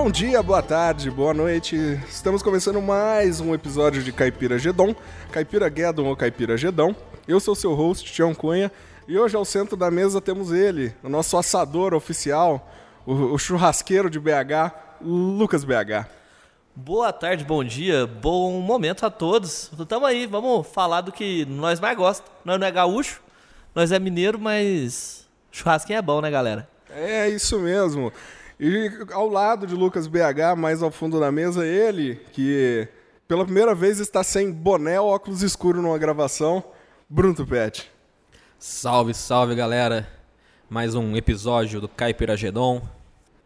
Bom dia, boa tarde, boa noite. Estamos começando mais um episódio de Caipira Gedon, Caipira Guedon ou Caipira Gedão. Eu sou seu host, Tião Cunha, e hoje ao centro da mesa temos ele, o nosso assador oficial, o, o churrasqueiro de BH, Lucas BH. Boa tarde, bom dia, bom momento a todos. Tamo aí, vamos falar do que nós mais gostamos. Nós não é gaúcho, nós é mineiro, mas churrasquinho é bom, né, galera? É isso mesmo. E ao lado de Lucas BH, mais ao fundo da mesa, ele, que pela primeira vez está sem boné ou óculos escuros numa gravação, Bruno Tupete. Salve, salve galera! Mais um episódio do Caipira Gedon.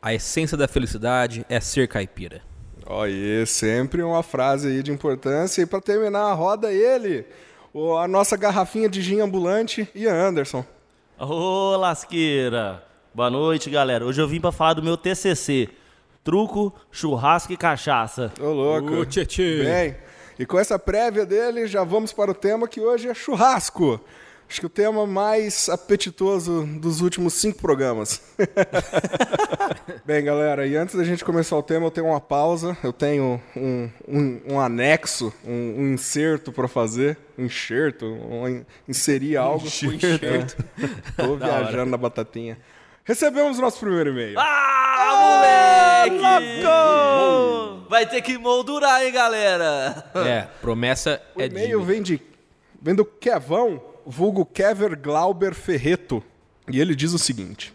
A essência da felicidade é ser caipira. Olha, sempre uma frase aí de importância. E para terminar a roda, ele, o- a nossa garrafinha de gin ambulante, Ian Anderson. Ô, lasqueira! Boa noite, galera. Hoje eu vim pra falar do meu TCC. Truco, churrasco e cachaça. Ô, louco. Ô, tchê, tchê. Bem, e com essa prévia dele, já vamos para o tema que hoje é churrasco. Acho que o tema mais apetitoso dos últimos cinco programas. Bem, galera, e antes da gente começar o tema, eu tenho uma pausa, eu tenho um, um, um anexo, um, um inserto para fazer, um enxerto, um, in- inserir algo. Um enxerto. Tô viajando na batatinha. Recebemos o nosso primeiro e-mail. Ah, moleque! louco! Vai ter que moldurar, hein, galera? É, promessa O é e-mail dívida. vem, de, vem do Kevão, vulgo Kever Glauber Ferreto. E ele diz o seguinte: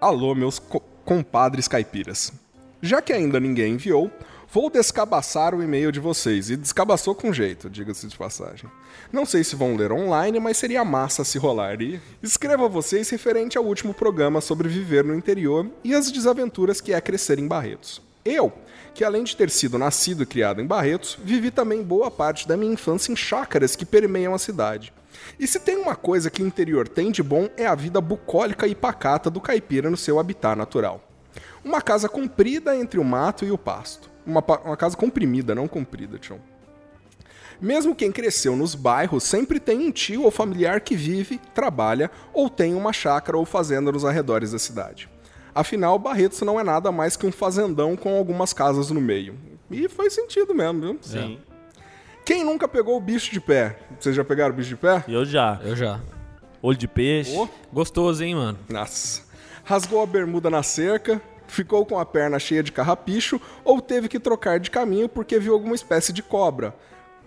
Alô, meus co- compadres caipiras. Já que ainda ninguém enviou, vou descabaçar o e-mail de vocês. E descabaçou com jeito, diga-se de passagem. Não sei se vão ler online, mas seria massa se rolar. E escrevo a vocês referente ao último programa sobre viver no interior e as desaventuras que é crescer em Barretos. Eu, que além de ter sido nascido e criado em Barretos, vivi também boa parte da minha infância em chácaras que permeiam a cidade. E se tem uma coisa que o interior tem de bom é a vida bucólica e pacata do caipira no seu habitat natural. Uma casa comprida entre o mato e o pasto. Uma, uma casa comprimida, não comprida, Tião. Mesmo quem cresceu nos bairros sempre tem um tio ou familiar que vive, trabalha ou tem uma chácara ou fazenda nos arredores da cidade. Afinal, Barretos não é nada mais que um fazendão com algumas casas no meio. E faz sentido mesmo, viu? Sim. Quem nunca pegou o bicho de pé? Vocês já pegaram o bicho de pé? Eu já. Eu já. Olho de peixe. Ô. Gostoso, hein, mano? Nossa. Rasgou a bermuda na cerca, ficou com a perna cheia de carrapicho ou teve que trocar de caminho porque viu alguma espécie de cobra.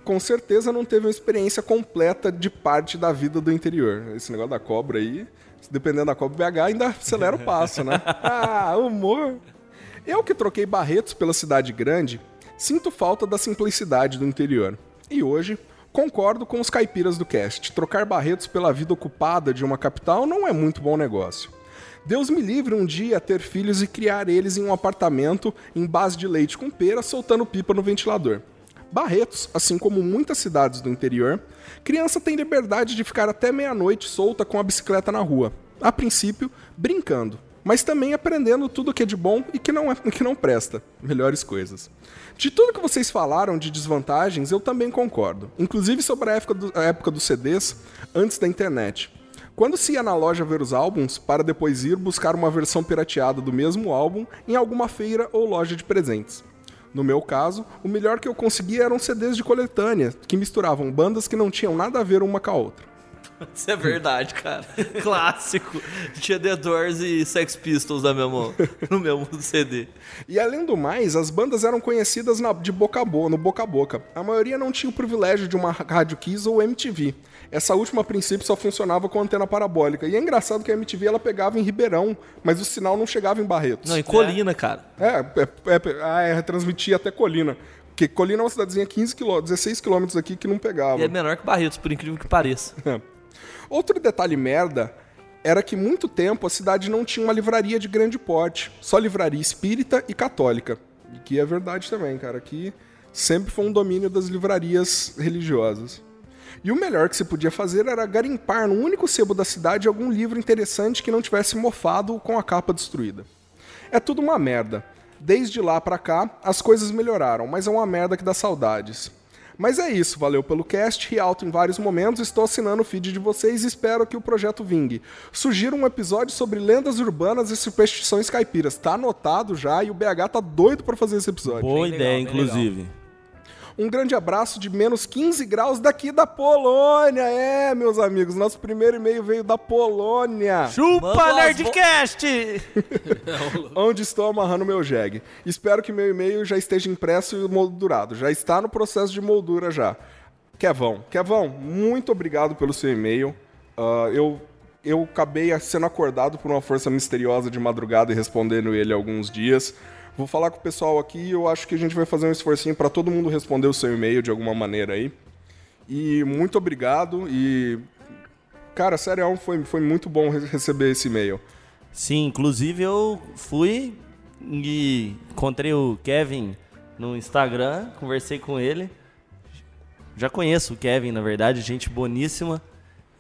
Com certeza não teve uma experiência completa de parte da vida do interior. Esse negócio da cobra aí, dependendo da cobra BH, ainda acelera o passo, né? Ah, humor. Eu que troquei Barretos pela cidade grande, sinto falta da simplicidade do interior. E hoje, concordo com os caipiras do cast. Trocar Barretos pela vida ocupada de uma capital não é muito bom negócio. Deus me livre um dia ter filhos e criar eles em um apartamento em base de leite com pera soltando pipa no ventilador. Barretos, assim como muitas cidades do interior, criança tem liberdade de ficar até meia-noite solta com a bicicleta na rua. A princípio, brincando, mas também aprendendo tudo que é de bom e que não, é, que não presta. Melhores coisas. De tudo que vocês falaram de desvantagens, eu também concordo. Inclusive sobre a época, do- a época dos CDs, antes da internet. Quando se ia na loja ver os álbuns, para depois ir buscar uma versão pirateada do mesmo álbum em alguma feira ou loja de presentes. No meu caso, o melhor que eu conseguia eram CDs de coletânea, que misturavam bandas que não tinham nada a ver uma com a outra. Isso é verdade, cara. Clássico. Tinha The Doors e Sex Pistols no mesmo, no mesmo CD. E além do mais, as bandas eram conhecidas na- de boca a boca, no boca a boca. A maioria não tinha o privilégio de uma rádio Kiss ou MTV. Essa última, a princípio, só funcionava com antena parabólica. E é engraçado que a MTV ela pegava em Ribeirão, mas o sinal não chegava em Barretos. Não, em Colina, cara. É, é, é, ah, é, retransmitia até Colina. Porque Colina é uma cidadezinha 15 km, 16 quilômetros aqui que não pegava. E é menor que Barretos, por incrível que pareça. Outro detalhe merda era que muito tempo a cidade não tinha uma livraria de grande porte, só livraria espírita e católica. Que é verdade também, cara, que sempre foi um domínio das livrarias religiosas. E o melhor que se podia fazer era garimpar no único sebo da cidade algum livro interessante que não tivesse mofado com a capa destruída. É tudo uma merda. Desde lá pra cá, as coisas melhoraram, mas é uma merda que dá saudades. Mas é isso, valeu pelo cast, ri alto em vários momentos, estou assinando o feed de vocês e espero que o projeto vingue. Sugiro um episódio sobre lendas urbanas e superstições caipiras. Tá anotado já e o BH tá doido pra fazer esse episódio. Boa Bem ideia, legal, inclusive. Um grande abraço de menos 15 graus daqui da Polônia. É, meus amigos, nosso primeiro e-mail veio da Polônia. Chupa, umas Nerdcast! onde estou amarrando meu jegue. Espero que meu e-mail já esteja impresso e moldurado. Já está no processo de moldura já. Kevão, Kevão, muito obrigado pelo seu e-mail. Ah, eu, eu acabei sendo acordado por uma força misteriosa de madrugada e respondendo ele há alguns dias. Vou falar com o pessoal aqui e eu acho que a gente vai fazer um esforcinho para todo mundo responder o seu e-mail de alguma maneira aí. E muito obrigado e... Cara, sério, foi, foi muito bom re- receber esse e-mail. Sim, inclusive eu fui e encontrei o Kevin no Instagram, conversei com ele. Já conheço o Kevin, na verdade, gente boníssima.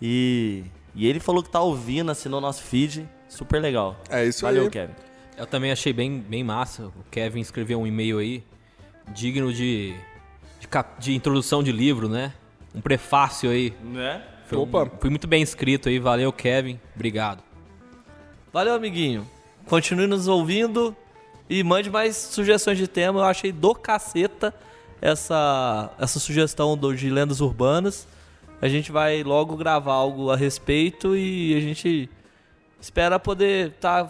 E, e ele falou que tá ouvindo, assinou nosso feed. Super legal. É isso Valeu, aí. Kevin. Eu também achei bem, bem massa. O Kevin escreveu um e-mail aí, digno de, de, cap- de introdução de livro, né? Um prefácio aí. Né? Foi, um- Opa. foi muito bem escrito aí. Valeu, Kevin. Obrigado. Valeu, amiguinho. Continue nos ouvindo e mande mais sugestões de tema. Eu achei do caceta essa, essa sugestão do, de lendas urbanas. A gente vai logo gravar algo a respeito e a gente espera poder tá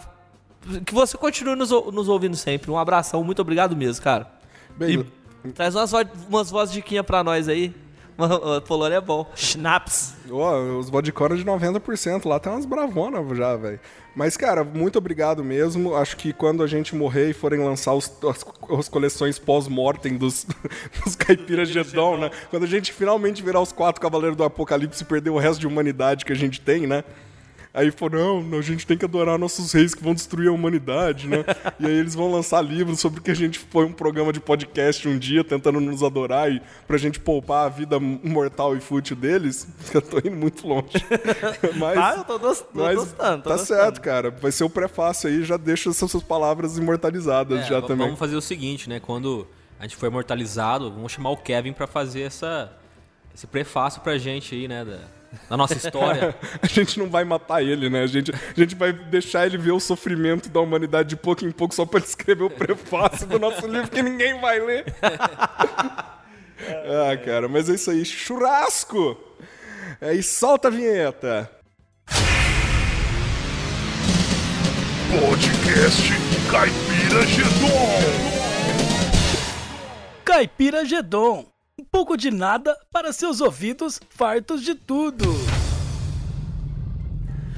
que você continue nos, nos ouvindo sempre. Um abração, muito obrigado mesmo, cara. Bem, E traz umas, vo- umas vozes de quinha pra nós aí. Polônia é bom. Schnapps. Ó, os vodicora de 90%, lá tem umas bravonas já, velho. Mas, cara, muito obrigado mesmo. Acho que quando a gente morrer e forem lançar os, as, as coleções pós-mortem dos, dos caipiras Gedon, né? Quando a gente finalmente virar os quatro cavaleiros do apocalipse e perder o resto de humanidade que a gente tem, né? Aí falou, não, a gente tem que adorar nossos reis que vão destruir a humanidade, né? e aí eles vão lançar livros sobre que a gente foi um programa de podcast um dia tentando nos adorar e pra gente poupar a vida mortal e fútil deles. Eu tô indo muito longe. Mas, Ah, eu tô, gos- tô mas gostando. Tô tá gostando. certo, cara. Vai ser o prefácio aí, já deixa essas suas palavras imortalizadas É, já também. Vamos fazer o seguinte, né? Quando a gente for imortalizado, vamos chamar o Kevin pra fazer essa, esse prefácio pra gente aí, né? Da, da nossa história. A gente não vai matar ele, né? A gente, a gente vai deixar ele ver o sofrimento da humanidade de pouco em pouco só pra ele escrever o prefácio do nosso livro que ninguém vai ler. ah, cara, mas é isso aí. Churrasco! É, e solta a vinheta. Podcast Caipira Gedon. Caipira Gedon. Um pouco de nada para seus ouvidos fartos de tudo.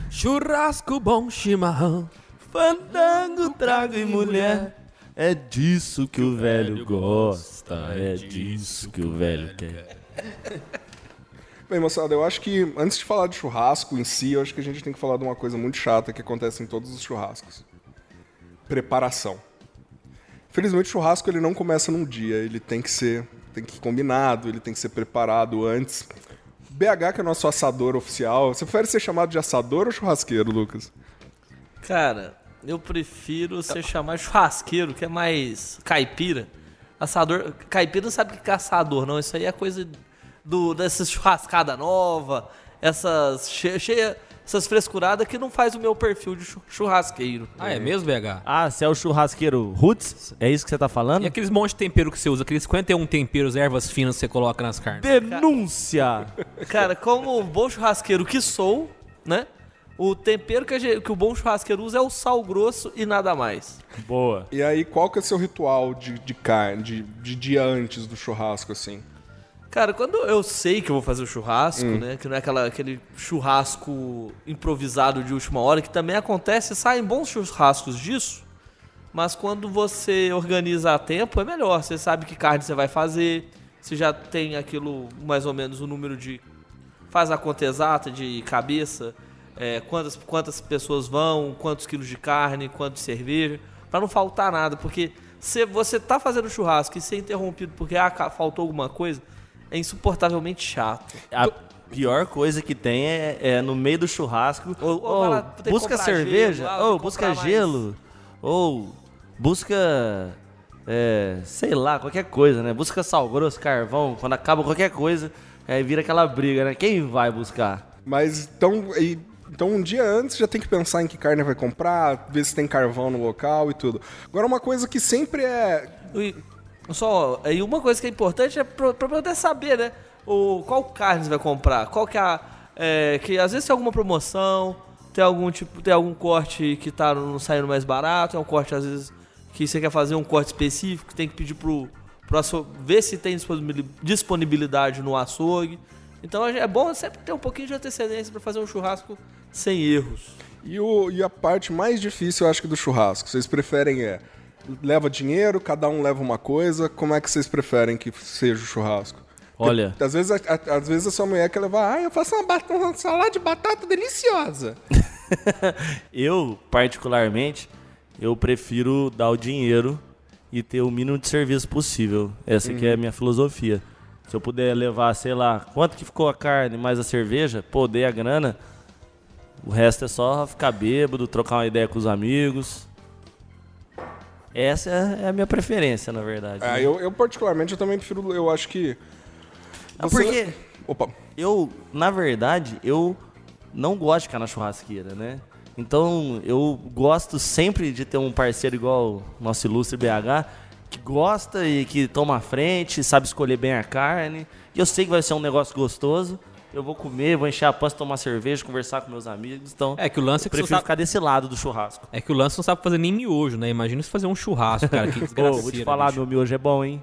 Churrasco bom, chimarrão. Fandango, trago e mulher. É disso que o velho gosta. É disso que o velho quer. Bem, moçada, eu acho que antes de falar de churrasco em si, eu acho que a gente tem que falar de uma coisa muito chata que acontece em todos os churrascos. Preparação. Felizmente o churrasco ele não começa num dia, ele tem que ser, tem que ir combinado, ele tem que ser preparado antes. BH que é nosso assador oficial, você prefere ser chamado de assador ou churrasqueiro, Lucas? Cara, eu prefiro ser chamado churrasqueiro, que é mais caipira. Assador. Caipira não sabe que é assador, não. Isso aí é coisa do, dessas churrascada nova, essas cheia, cheia- essas frescuradas que não faz o meu perfil de chu- churrasqueiro. Ah, é mesmo, BH? Ah, você é o churrasqueiro Roots? É isso que você tá falando? E aqueles monte de tempero que você usa, aqueles 51 temperos, ervas finas que você coloca nas carnes. Denúncia! Cara, como bom churrasqueiro que sou, né? O tempero que, a gente- que o bom churrasqueiro usa é o sal grosso e nada mais. Boa. E aí, qual que é o seu ritual de, de carne, de, de dia antes do churrasco, assim? Cara, quando eu sei que eu vou fazer o churrasco, né? Que não é aquela, aquele churrasco improvisado de última hora, que também acontece, saem bons churrascos disso. Mas quando você organiza a tempo, é melhor. Você sabe que carne você vai fazer, você já tem aquilo, mais ou menos, o número de. Faz a conta exata de cabeça, é, quantas, quantas pessoas vão, quantos quilos de carne, quanto de cerveja, pra não faltar nada. Porque se você tá fazendo churrasco e ser interrompido porque ah, faltou alguma coisa, é insuportavelmente chato. A pior coisa que tem é, é no meio do churrasco. Ou- ou Ou lá, busca cerveja, gelo, ah, ou que busca mais. gelo, ou busca é, sei lá, qualquer coisa, né? Busca sal grosso, carvão, quando acaba qualquer coisa, aí vira aquela briga, né? Quem vai buscar? Mas então, e- então um dia antes já tem que pensar em que carne vai comprar, ver se tem carvão no local e tudo. Agora uma coisa que sempre é E, só, e uma coisa que é importante é pra poder saber, né? O, qual carne você vai comprar, qual que é a... é, que às vezes tem alguma promoção, tem algum tipo, tem algum corte que tá no, saindo mais barato, é um corte às vezes que você quer fazer um corte específico, tem que pedir pro, pro açougue, ver se tem disponibili- disponibilidade no açougue. Então é bom sempre ter um pouquinho de antecedência pra fazer um churrasco sem erros. E, o, e a parte mais difícil, eu acho que do churrasco, vocês preferem é leva dinheiro, cada um leva uma coisa, como é que vocês preferem que seja o churrasco? Olha. Porque, às vezes, a, às vezes a sua mulher quer levar, ah, eu faço uma, uma salada de batata deliciosa. Eu, particularmente, eu prefiro dar o dinheiro e ter o mínimo de serviço possível. Essa que é a minha filosofia. Se eu puder levar, sei lá, quanto que ficou a carne mais a cerveja, pô, dei a grana, o resto é só ficar bêbado, trocar uma ideia com os amigos. Essa é a minha preferência, na verdade. Ah, eu, eu, particularmente, eu também prefiro, eu acho que... Ah, você- porque Opa, eu, na verdade, eu não gosto de ficar na churrasqueira, né? Então, eu gosto sempre de ter um parceiro igual o nosso ilustre BH, que gosta e que toma a frente, sabe escolher bem a carne. E eu sei que vai ser um negócio gostoso. Eu vou comer, vou encher a pança, tomar cerveja, conversar com meus amigos. Então, É que o lance eu é que prefiro sabe- ficar desse lado do churrasco. É que o lance não sabe fazer nem miojo, né? Imagina se fazer um churrasco, cara. Que Pô, desgraceira, vou te falar, bicho. meu miojo é bom, hein?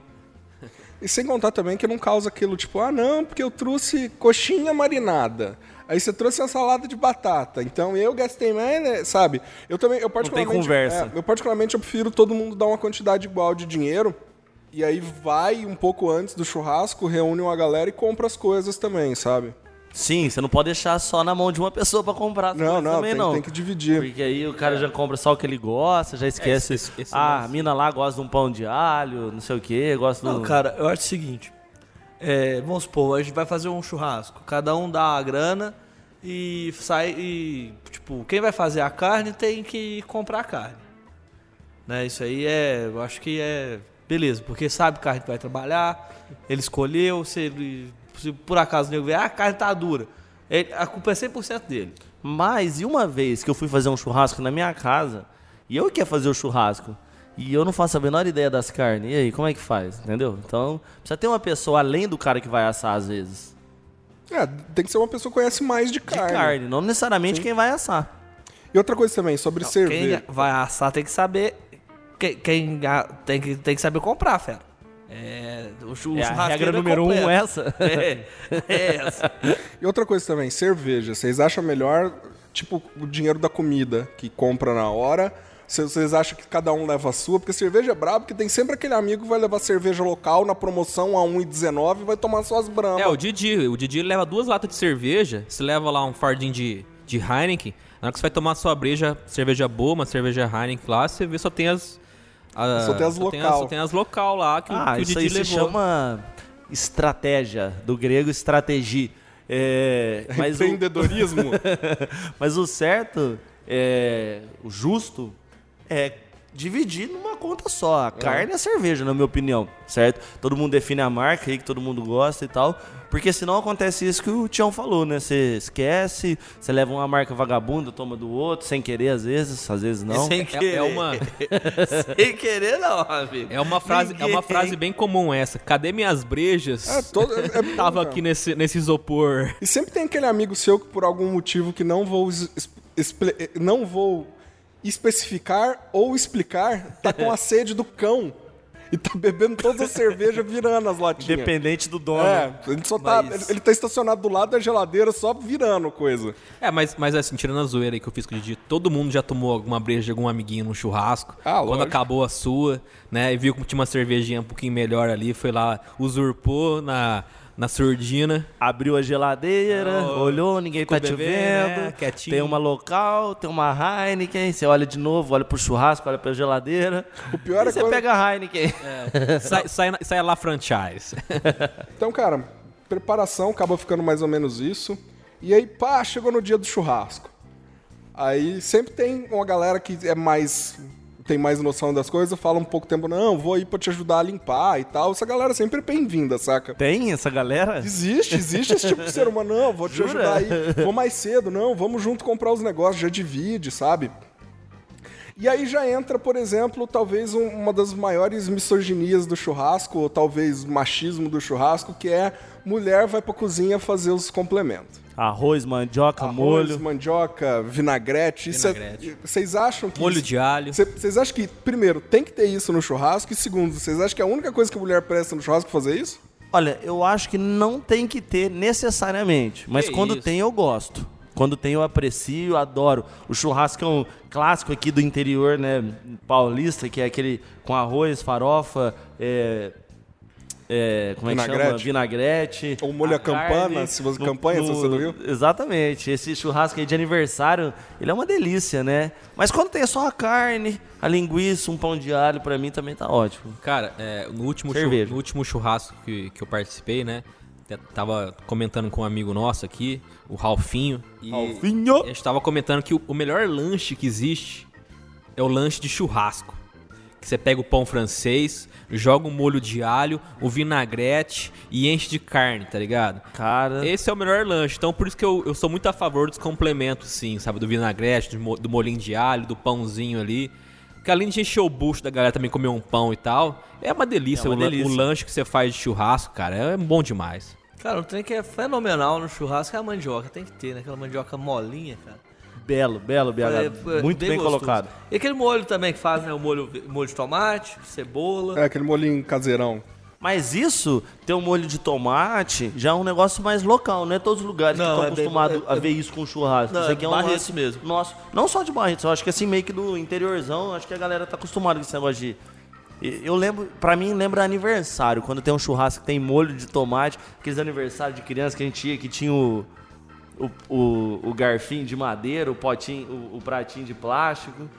E sem contar também que não causa aquilo tipo, ah não, porque eu trouxe coxinha marinada. Aí você trouxe uma salada de batata. Então eu gastei mais, né? sabe? Eu também, eu particularmente, conversa. é, eu particularmente eu prefiro todo mundo dar uma quantidade igual de dinheiro. E aí vai um pouco antes do churrasco, reúne uma galera e compra as coisas também, sabe? Sim, você não pode deixar só na mão de uma pessoa pra comprar Não, não, também, tem, não. tem que dividir. Porque aí o cara já compra só o que ele gosta, já esquece. esse- esse ah, a mina lá gosta de um pão de alho, não sei o que, gosta Não, do. cara, eu acho o seguinte. é, vamos supor, a gente vai fazer um churrasco. Cada um dá a grana e sai e. Tipo, quem vai fazer a carne tem que comprar a carne. Né? Isso aí é. Eu acho que é. Beleza, porque sabe o carne que vai trabalhar, ele escolheu, se, ele, se por acaso o nego ver, ah, a carne tá dura. Ele- a culpa é 100% dele. Mas e uma vez que eu fui fazer um churrasco na minha casa, e eu que ia fazer o churrasco, e eu não faço a menor ideia das carnes, e aí, como é que faz? Entendeu? Então, precisa ter uma pessoa além do cara que vai assar às vezes. É, tem que ser uma pessoa que conhece mais de De carne. carne, não necessariamente quem vai assar. E outra coisa também, sobre Quem cerveja. vai assar tem que saber. Quem, quem tem, que, tem que saber comprar, fera. É, o, chu- É a regra número um completo. essa. É, é essa. E outra coisa também, cerveja. Vocês acham melhor, tipo, o dinheiro da comida que compra na hora? Se Vocês acham que cada um leva a sua? Porque cerveja é brabo, porque tem sempre aquele amigo que vai levar cerveja local na promoção a 1,19 e vai tomar suas bramas. É, o Didi. O Didi leva duas latas de cerveja. Você leva lá um fardinho de, de Heineken. Na hora que você vai tomar sua breja, cerveja boa, uma cerveja Heineken lá, você vê só tem as. Só tem as local. só tem as local lá que, o- Ah, que o isso Didi aí se chama estratégia, do grego estratégia. É, mas, o, Empreendedorismo. mas o certo, é, o justo, é dividir numa conta só. A carne e a cerveja, na minha opinião, certo? Todo mundo define a marca aí que todo mundo gosta e tal. Porque senão acontece isso que o Tião falou, né? Você esquece, você leva uma marca vagabunda, toma do outro, sem querer às vezes, às vezes não. Sem É, querer. é uma, Sem querer, não, amigo. é, uma frase, é uma frase bem comum essa. Cadê minhas brejas? É, todo- é- é bom, Tava cara. aqui nesse, nesse isopor. E sempre tem aquele amigo seu que por algum motivo que não vou es- es- expli- não vou especificar ou explicar, tá com a sede do cão. E tá bebendo toda a cerveja virando as latinhas. Independente do dono. É, ele só tá. Mas- Ele, ele tá estacionado do lado da geladeira só virando coisa. É, mas, mas assim, tirando a zoeira aí que eu fiz com o Didi, todo mundo já tomou alguma breja de algum amiguinho no churrasco. Ah, Quando lógico. acabou a sua, né? E viu que tinha uma cervejinha um pouquinho melhor ali, foi lá, usurpou na, na surdina. Abriu a geladeira, Oh, olhou, ninguém tá te bebendo, vendo. né? Quietinho. Tem uma local, tem uma Heineken. Você olha de novo, olha pro churrasco, olha pra geladeira. O pior e é você quando- pega a Heineken. Sai, sai, na- sai lá franchise. Então, cara, preparação acaba ficando mais ou menos isso. E aí, pá, chegou no dia do churrasco. Aí sempre tem uma galera que é mais. Tem mais noção das coisas, fala um pouco tempo, não, vou ir pra te ajudar a limpar e tal. Essa galera sempre é bem-vinda, saca? Tem essa galera? Existe, existe esse tipo de ser humano. Não, vou te Jura? ajudar aí. Vou mais cedo, não, vamos junto comprar os negócios, já divide, sabe? E aí já entra, por exemplo, talvez um- uma das maiores misoginias do churrasco, ou talvez machismo do churrasco, que é mulher vai pra cozinha fazer os complementos. Arroz, mandioca, Arroz, molho. mandioca, vinagrete. Isso é- Vinagrete. Vocês acham que. Molho isso- de alho. Cê- Vocês acham que, primeiro, tem que ter isso no churrasco? E segundo, vocês acham que é a única coisa que a mulher presta no churrasco é fazer isso? Olha, eu acho que não tem que ter necessariamente, mas Que quando isso? tem eu gosto. Quando tem eu aprecio, adoro. O churrasco é um clássico aqui do interior, né, paulista, que é aquele com arroz, farofa, é, é, como é que chama? Vinagrete. Vinagrete. Ou molho a campana, carne, se você- campanha, se você não viu. Exatamente. Esse churrasco aí de aniversário, ele é uma delícia, né? Mas quando tem só a carne, a linguiça, um pão de alho, pra mim também tá ótimo. Cara, é, no, último Cerveja. no último churrasco que, que eu participei, né? Tava comentando com um amigo nosso aqui, o Ralfinho. E Ralfinho! A gente tava comentando que o melhor lanche que existe é o lanche de churrasco. Que você pega o pão francês, joga um molho de alho, o vinagrete e enche de carne, tá ligado? Cara, Esse é o melhor lanche, então por isso que eu, eu sou muito a favor dos complementos, sim, sabe? Do vinagrete, do, do molinho de alho, do pãozinho ali. Porque além de encher o bucho da galera também comer um pão e tal, é uma delícia, É uma o, delícia. o lanche que você faz de churrasco, cara, é bom demais. Cara, um trem que é fenomenal no churrasco é a mandioca. Tem que ter, né? Aquela mandioca molinha, cara. Belo, belo, BH. É, é Muito bem, gostoso. colocado. E aquele molho também que faz, né? O molho, molho de tomate, cebola. É aquele molinho caseirão. Mas isso, ter um molho de tomate, já é um negócio mais local, não é todos os lugares Não, que estão é bem- acostumados é- a ver isso com churrasco. Não, isso é aqui é um Barretos mesmo. Nosso, não só de Barretos, eu acho que assim meio que do interiorzão, acho que a galera tá acostumada com esse negócio de eu lembro, pra mim lembra aniversário, quando tem um churrasco que tem molho de tomate, aqueles aniversários de criança que a gente ia, que tinha o, o, o, o garfinho de madeira, o potinho, o, o pratinho de plástico.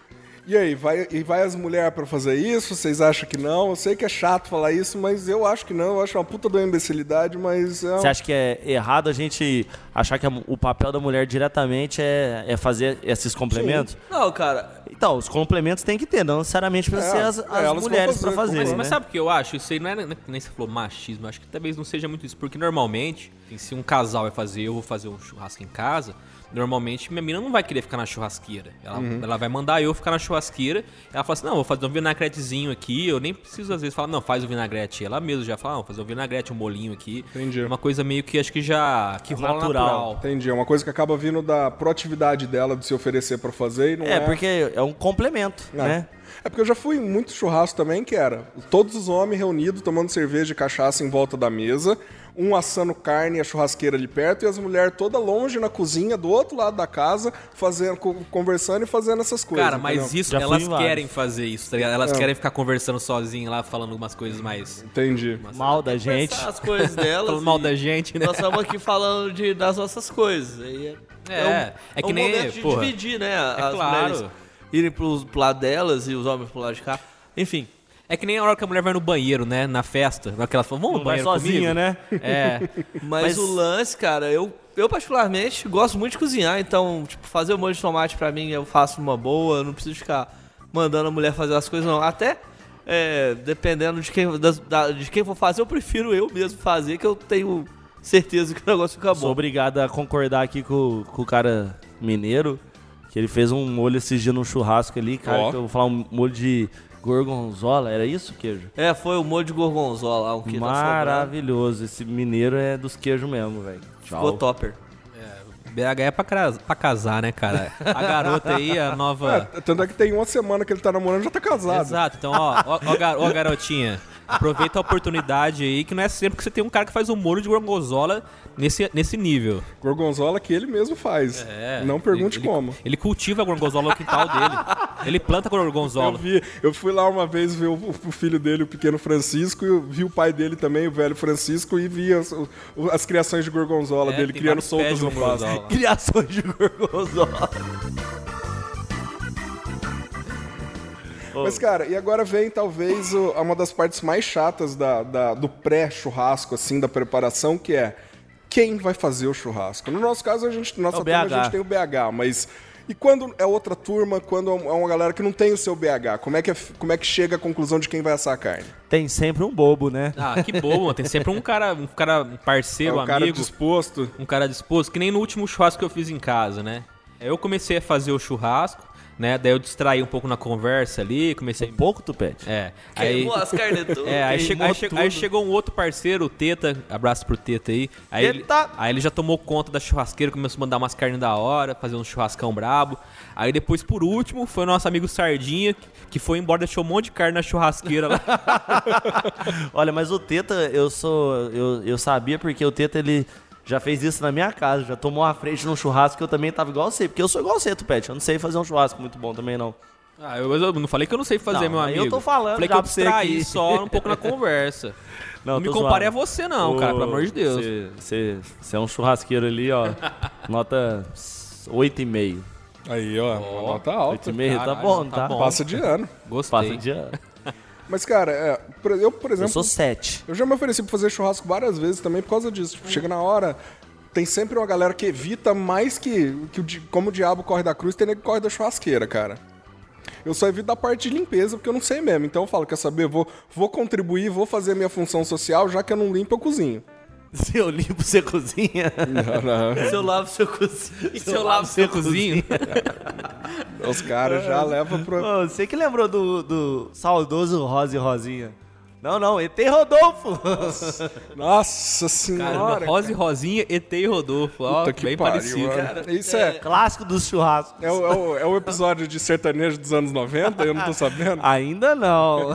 E aí, vai, e vai as mulheres pra fazer isso? Vocês acham que não? Eu sei que é chato falar isso, mas eu acho que não. Eu acho uma puta de uma imbecilidade, mas é Você acha que é errado a gente achar que o papel da mulher diretamente é, é fazer esses complementos? Não, cara. Então, os complementos tem que ter, não necessariamente precisa É, ser as, é, as vão mulheres fazer, para fazer. Mas, né? mas sabe o que eu acho? Isso aí não é nem nem você falou machismo, eu acho que talvez não seja muito isso. Porque normalmente, se um casal vai fazer, eu vou fazer um churrasco em casa, normalmente minha mina não vai querer ficar na churrasqueira. Ela, Uhum. ela vai mandar eu ficar na churrasqueira. Ela fala assim: não, vou fazer um vinagretezinho aqui. Eu nem preciso às vezes falar, não, faz o vinagrete. Ela mesma já fala, não, vou fazer um vinagrete, um molinho aqui. Entendi. É uma coisa meio que acho que já. que rola Natural. natural. Entendi. É uma coisa que acaba vindo da proatividade dela de se oferecer pra fazer e não é. É, porque é um complemento, É. né? É porque eu já fui em muito churrasco também, que era todos os homens reunidos tomando cerveja e cachaça em volta da mesa, um assando carne e a churrasqueira ali perto, e as mulheres toda longe na cozinha, do outro lado da casa, fazendo, co- conversando e fazendo essas coisas. Cara, mas entendeu? isso, Já elas querem fazer isso, tá ligado? Elas É. querem ficar conversando sozinhas lá, falando algumas coisas mais. Entendi. Mal da gente. As coisas delas. Falando mal da gente, né? Nós estamos aqui falando de, das nossas coisas. Aí é, É, é que um nem, momento de porra, dividir, né? As claro. mulheres irem pro, pro lado delas e os homens pro lado de cá. Enfim. É que nem a hora que a mulher vai no banheiro, né? Na festa. Na hora que ela fala, vamos no Não vai banheiro sozinha, comigo? né? É. Mas, Mas- o lance, cara, eu, eu particularmente gosto muito de cozinhar, então, tipo, fazer o molho de tomate pra mim eu faço numa boa, eu não preciso ficar mandando a mulher fazer as coisas, não. Até, é, dependendo de quem, das- da- de quem for fazer, eu prefiro eu mesmo fazer, que eu tenho certeza que o negócio fica Sou bom. obrigado a concordar aqui com, com o cara mineiro, que ele fez um molho esses dias no churrasco ali, cara, que eu vou falar um molho de gorgonzola, era isso, queijo? É, foi o molho de gorgonzola, um que sobrando. Maravilhoso, esse mineiro é dos queijos mesmo, velho. Ficou topper. BH é pra, cras- pra casar, né, cara? A garota aí, a nova. É, tanto é que tem uma semana que ele tá namorando e já tá casado. Exato, então, ó, ó, ó, gar- ó, garotinha. Aproveita a oportunidade aí, que não é sempre que você tem um cara que faz um molho de gorgonzola nesse, nesse nível. Gorgonzola que ele mesmo faz. É. Não pergunte ele, como. Ele, ele cultiva a gorgonzola no quintal dele. Ele planta Eu gorgonzola. vi, eu fui lá uma vez ver o, o filho dele, o pequeno Francisco, e eu vi o pai dele também, o velho Francisco, e vi as, as criações de gorgonzola É, dele criando soltas no gorgonzola. Criações de gorgonzola. Mas, cara, e agora vem talvez o- uma das partes mais chatas da, da- do pré-churrasco, assim, da preparação, que é quem vai fazer o churrasco. No nosso caso, a gente, nossa É o turma, a BH. gente tem o BH, mas E quando é outra turma, quando é uma galera que não tem o seu BH, como é que, é- como é que chega a conclusão de quem vai assar a carne? Tem sempre um bobo, né? Ah, que bom, mano. Tem sempre um cara, um cara, um parceiro, é cara amigo, disposto. um cara disposto, que nem no último churrasco que eu fiz em casa, né? Eu comecei a fazer o churrasco, né? Daí eu distraí um pouco na conversa ali, comecei. Um pouco, Tupete. É. Aí, as carnes todas. é, aí, chegou, aí, che- tudo. aí chegou um outro parceiro, o Teta, abraço pro Teta aí. Aí ele, Teta! aí ele já tomou conta da churrasqueira, começou a mandar umas carnes da hora, fazer um churrascão brabo. Aí depois, por último, foi o nosso amigo Sardinha, que foi embora, deixou um monte de carne na churrasqueira lá. Olha, mas o Teta, eu sou. Eu, eu sabia porque o Teta, ele já fez isso na minha casa, já tomou a frente num churrasco que eu também tava igual você. Porque eu sou igual você, Tupete. Eu não sei fazer um churrasco muito bom também, não. Ah, eu, eu não falei que eu não sei fazer, Não, meu amigo. eu tô falando Falei já que eu aqui. só um pouco na conversa. Não, me tô compare a você não, cara, pelo amor de Deus. Você- é um churrasqueiro ali, ó. nota 8,5. Aí, ó, uma nota alta. 8,5 tá bom, tá tá? bom. Passa de ano. Gostei. Passa de ano. Mas, cara, é, eu, por Eu exemplo, sou 7. eu já me ofereci pra fazer churrasco várias vezes também por causa disso. Tipo, chega na hora, tem sempre uma galera que evita mais que, que o, como o diabo corre da cruz, tem nego que corre da churrasqueira, cara. Eu só evito da parte de limpeza, porque eu não sei mesmo. Então eu falo, quer saber, vou, vou contribuir, vou fazer a minha função social, já que eu não limpo, eu cozinho. Se eu limpo, você cozinha. Não, não. Se eu lavo seu cozinho. Se eu lavo seu cozinho, Os caras já levam pro. Ô, você que lembrou do, do saudoso Rosa e Rosinha. Não, não, ET Rodolfo. Nossa cara, senhora. Rosa e Rosinha, ET e Rodolfo. Ó, Puta que bem pariu, parecido. mano. Isso é, Clássico dos churrascos. é, o, é, o, é o episódio de sertanejo dos anos 90, eu não tô sabendo. Ainda não.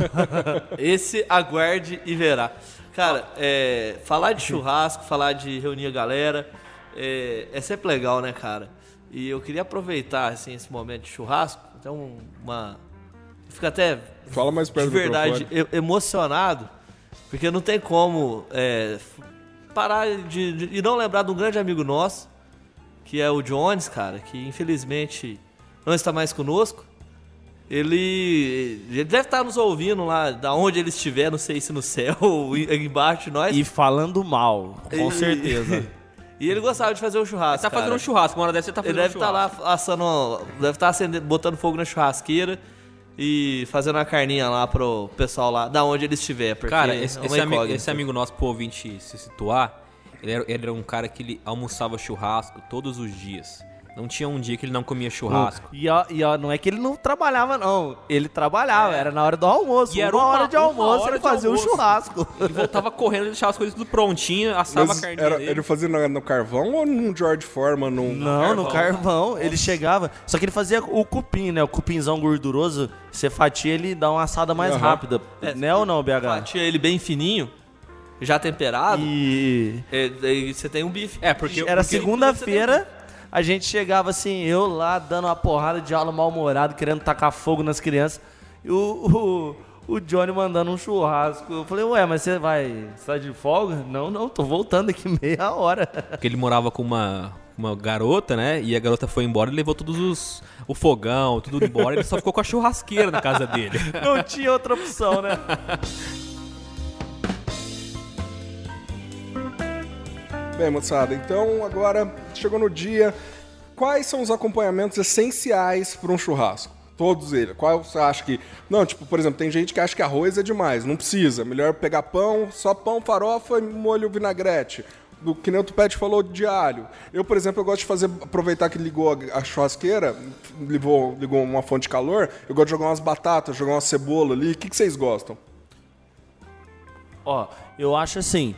Esse aguarde e verá. Cara, é, falar de churrasco, falar de reunir a galera, é, é sempre legal, né, cara? E eu queria aproveitar, assim, esse momento de churrasco, então, uma... Fica até Fala mais perto de verdade emocionado, porque não tem como é, parar de, de- e não lembrar de um grande amigo nosso, que é o Jones, cara, que infelizmente não está mais conosco. Ele, ele deve estar nos ouvindo lá, da onde ele estiver, não sei se no céu ou em- embaixo de nós. E falando mal, com E- certeza. E ele gostava de fazer o churrasco. Tá fazendo cara. um churrasco, uma hora dessa você tá Ele fazendo deve um estar churrasco. lá assando, deve estar acendendo, botando fogo na churrasqueira e fazendo uma carninha lá pro pessoal lá, da onde ele estiver. Porque Cara, esse, é esse amigo, esse amigo nosso, pro ouvinte se situar, ele era, ele era um cara que ele almoçava churrasco todos os dias. Não tinha um dia que ele não comia churrasco. E, ó, e ó, não é que ele não trabalhava, não. Ele trabalhava, era na hora do almoço. E era uma, uma- hora de almoço hora ele de fazia almoço. um churrasco. Ele voltava correndo, ele deixava as coisas tudo prontinho, assava Mas a carninha era, dele. ele fazia no, no carvão ou num George Foreman? Num... Não, no carvão. Ele chegava. Só que ele fazia o cupim, né? O cupinzão gorduroso. Você fatia, ele dá uma assada mais Aham. rápida. É, né ou não, BH? Fatia ele bem fininho, já temperado, E. daí você tem um bife. É, porque Era segunda-feira. A gente chegava assim, eu lá dando uma porrada de aula mal-humorado, querendo tacar fogo nas crianças. E o, o, o Johnny mandando um churrasco. Eu falei, ué, mas você vai. Você tá de folga? Não, não, tô voltando aqui meia hora. Porque ele morava com uma, uma garota, né? E a garota foi embora e levou todos os. o fogão, tudo embora. Ele só ficou com a churrasqueira na casa dele. Não tinha outra opção, né? Bem, moçada, então agora chegou no dia. Quais são os acompanhamentos essenciais para um churrasco? Todos eles. Qual você acha que. Não, tipo, por exemplo, tem gente que acha que arroz é demais. Não precisa. Melhor pegar pão, só pão, farofa e molho vinagrete. Do que nem o falou de alho. Eu, por exemplo, eu gosto de fazer. Aproveitar que ligou a, a churrasqueira, ligou, ligou uma fonte de calor. Eu gosto de jogar umas batatas, jogar uma cebola ali. O que, que vocês gostam? Ó, eu acho assim.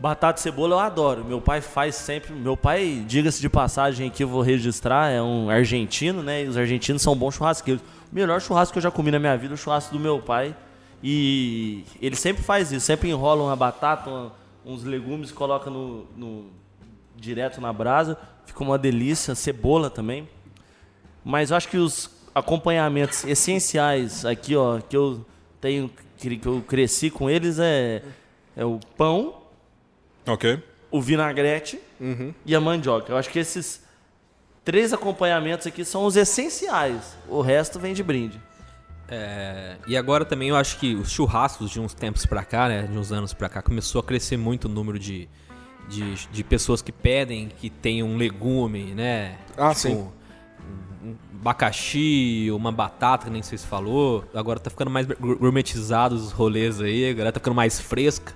Batata e cebola eu adoro. Meu pai faz sempre. Meu pai, diga-se de passagem aqui, eu vou registrar, é um argentino, né? E os argentinos são bons churrasqueiros. O melhor churrasco que eu já comi na minha vida é o churrasco do meu pai. E ele sempre faz isso, sempre enrola uma batata, uma- uns legumes, coloca no, no- direto na brasa. Fica uma delícia, cebola também. Mas eu acho que os acompanhamentos essenciais aqui, ó, que eu tenho, que eu cresci com eles é, é o pão, Ok. o vinagrete e a mandioca. Eu acho que esses três acompanhamentos aqui são os essenciais. O resto vem de brinde. É, e agora também eu acho que os churrascos de uns tempos pra cá, né? De uns anos pra cá, começou a crescer muito o número de, de, de pessoas que pedem que tenham um legume, né? Ah, sim. um abacaxi, uma batata, que nem vocês falou. Agora tá ficando mais gour- gourmetizados os rolês aí, a galera tá ficando mais fresca.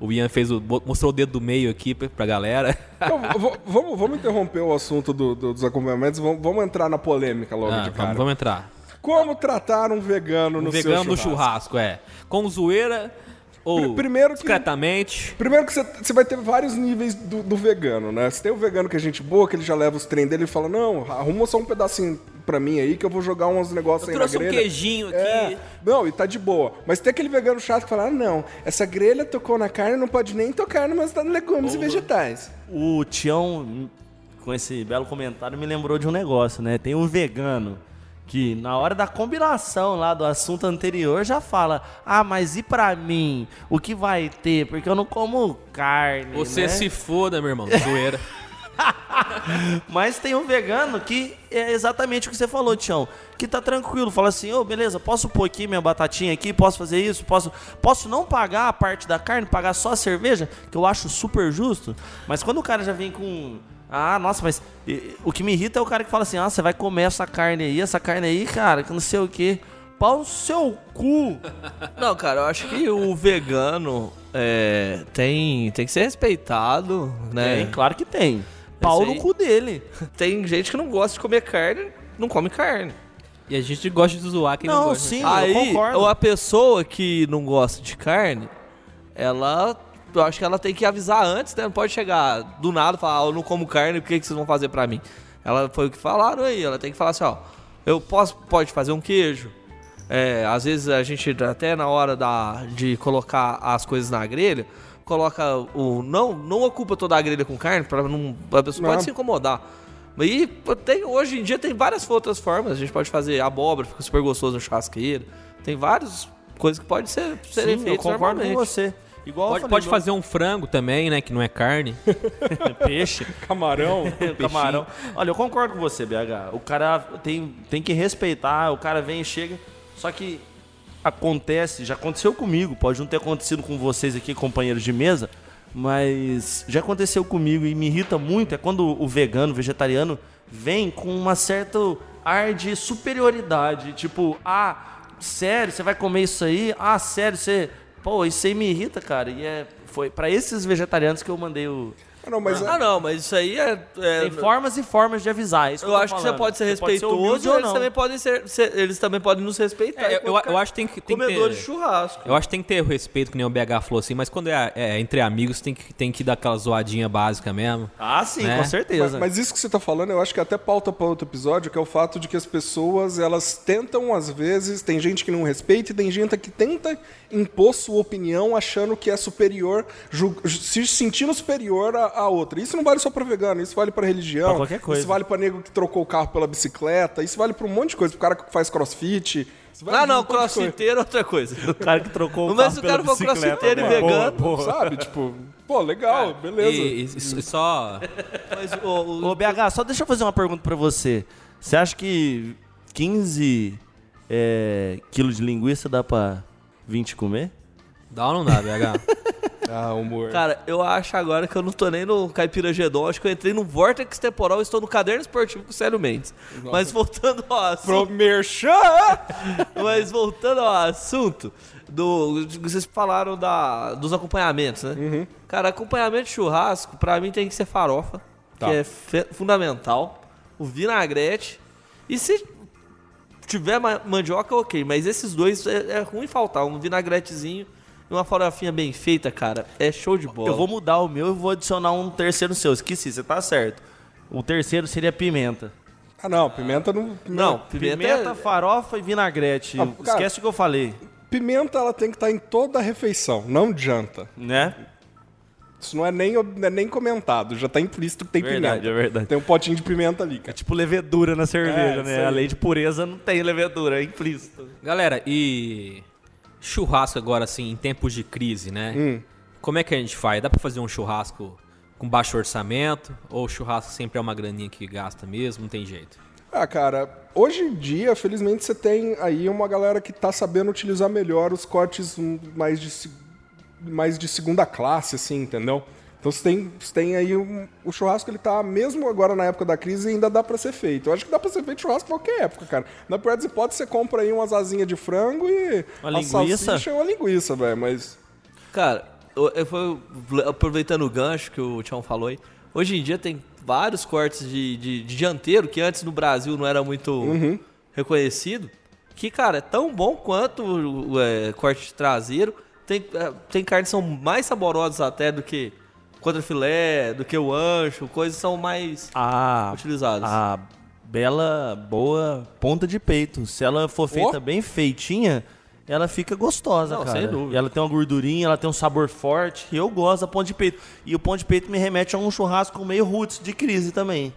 O Ian fez o, mostrou o dedo do meio aqui pra, galera. Então, vamos, vamos interromper o assunto do- do- dos acompanhamentos, vamos, vamos entrar na polêmica logo Ah, de cara. vamos, vamos entrar. Como tratar um vegano no Um vegano seu no churrasco? churrasco, é. Com zoeira ou Pr- primeiro que- discretamente. Primeiro que você, vai ter vários níveis do, do vegano, né? Você tem o vegano que é gente boa, que ele já leva os trem dele e fala, não, arruma só um pedacinho pra mim aí que eu vou jogar uns negócios Eu aí na trouxe um grelha. queijinho aqui. É, não, e tá de boa. Mas tem aquele vegano chato que fala, ah, não, essa grelha tocou na carne, não pode nem tocar nos legumes e vegetais. O Tião, com esse belo comentário, me lembrou de um negócio, né? Tem um vegano que na hora da combinação lá do assunto anterior já fala: Ah, mas e pra mim? O que vai ter? Porque eu não como carne. Você né? se foda, meu irmão. Zoeira. Mas tem um vegano que é exatamente o que você falou, Tião. Que tá tranquilo, fala assim, ô, beleza, posso pôr aqui minha batatinha aqui, posso fazer isso, posso, posso não pagar a parte da carne, pagar só a cerveja, que eu acho super justo. Mas quando o cara já vem com. Ah, nossa, mas e- o que me irrita é o cara que fala assim, ah, você vai comer essa carne aí, essa carne aí, cara, que não sei o quê. Pau no seu cu. Não, cara, eu acho que o vegano é, tem, tem que ser respeitado, né? Tem, claro que tem. Pau no cu dele. Tem gente que não gosta de comer carne, não come carne. E a gente gosta de zoar quem não, Não, gosta. sim, eu Aí, concordo. a pessoa que não gosta de carne, ela. Eu acho que ela tem que avisar antes, né? Não pode chegar do nada e falar, ah, eu não como carne, o que, que vocês vão fazer pra mim? Ela foi o que falaram aí, ela tem que falar assim, ó, eu posso, pode fazer um queijo. É, às vezes a gente, até na hora da, de colocar as coisas na grelha, coloca o. Não, não ocupa toda a grelha com carne, pra não. A pessoa Não. pode se incomodar. E tem, hoje em dia tem várias outras formas. A gente pode fazer abóbora, fica super gostoso no churrasqueiro. Tem várias coisas que podem ser, serem Sim, eu feitas concordo com você. Igual Pode, falei, pode igual- fazer um frango também, né? Que não é carne. peixe. Camarão. camarão. Olha, eu concordo com você, BH. O cara tem, tem que respeitar, o cara vem e chega. Só que acontece, já aconteceu comigo, pode não ter acontecido com vocês aqui, companheiros de mesa, mas já aconteceu comigo e me irrita muito é quando o vegano, o vegetariano, vem com uma certa ar de superioridade. Tipo, ah, sério, você vai comer isso aí? Ah, sério, você. Pô, isso aí me irrita, cara. E é. Foi para esses vegetarianos que eu mandei o. Ah, não, mas Ah, não, mas isso aí é. é- Tem formas e formas de avisar. é isso eu tô acho que você pode ser Você pode ser humilde respeitoso ou eles não. também podem ser, ser- Eles também podem nos respeitar. É, eu, eu, eu acho que tem que, tem que comedores ter... de churrasco. Eu acho que tem que ter o respeito, que nem o BH falou assim, mas quando é, é entre amigos, tem que, tem que dar aquela zoadinha básica mesmo. Ah, sim, Né? com Mas, certeza. mas isso que você tá falando, eu acho que até pauta para outro episódio, que é o fato de que as pessoas, elas tentam, às vezes, tem gente que não respeita e tem gente que tenta impor sua opinião achando que é superior, se sentindo superior a, a outra. Isso não vale só para vegano, isso vale para religião, Pra qualquer coisa. isso vale para nego que trocou o carro pela bicicleta, isso vale para um monte de coisa, pro cara que faz crossfit. Ah, não, crossfiteiro é outra coisa. o cara que trocou o Mas carro se o pela cara for bicicleta, crossfiteiro e vegano. Sabe? Tipo, pô, legal, beleza. E, e- e só... Mas o- o- Ô, BH, só deixa eu fazer uma pergunta pra você. Você acha que 15 é, quilos de linguiça dá pra 20 comer? Dá ou não dá, BH? Ah, humor. Cara, eu acho agora que eu não tô nem no Caipira Gedon, acho que eu entrei no Vortex Temporal e estou no caderno esportivo com o Célio Mendes. Mas voltando ao assunto. Pro merchan! Mas voltando ao assunto, do, vocês falaram da, dos acompanhamentos, né? Cara, acompanhamento de churrasco, pra mim tem que ser farofa, Tá. que é fundamental. O vinagrete. E se tiver ma- mandioca, ok. Mas esses dois é, é ruim faltar. Um vinagretezinho e uma farofinha bem feita, cara. É show de bola. Eu vou mudar o meu e vou adicionar um terceiro seu. Esqueci, você tá certo. O terceiro seria pimenta. Ah, não, pimenta não. Não, Pimenta, pimenta, é- farofa e vinagrete. Ah, cara- Esquece o que eu falei, Pimenta ela tem que estar em toda a refeição, não de janta. né? Isso não é nem, é nem comentado, já tá implícito que tem Verdade, pimenta. é verdade. Tem um potinho de pimenta ali, É cara. tipo levedura na cerveja, É, né? A lei de pureza não tem levedura, é implícito. Galera, e churrasco agora, assim, em tempos de crise, né? Hum. Como é que a gente faz? Dá pra fazer um churrasco com baixo orçamento? Ou o churrasco sempre é uma graninha que gasta mesmo? Não tem jeito. Ah, cara, hoje em dia, felizmente, você tem aí uma galera que tá sabendo utilizar melhor os cortes mais de, mais de segunda classe, assim, entendeu? Então você tem, você tem aí um- o churrasco, ele tá, mesmo agora na época da crise, ainda dá pra ser feito. Eu acho que dá pra ser feito churrasco em qualquer época, cara. Na pior das hipóteses, você compra aí umas asinhas de frango e Uma linguiça. salsicha uma linguiça, velho. Mas Cara, eu, eu aproveitando o gancho que o Tião falou aí. Hoje em dia tem vários cortes de, de- de dianteiro que antes no Brasil não era muito Uhum. reconhecido. Que, cara, é tão bom quanto o, o, é, corte de traseiro. Tem, é, tem carnes que são mais saborosas até do que contrafilé, do que o ancho. Coisas são mais A, utilizadas. a bela, boa ponta de peito. Se ela for feita bem feitinha, ela fica gostosa, Não, cara. sem dúvida. E ela tem uma gordurinha, ela tem um sabor forte. E eu gosto da ponta de peito. E o ponto de peito me remete a um churrasco meio roots de crise também.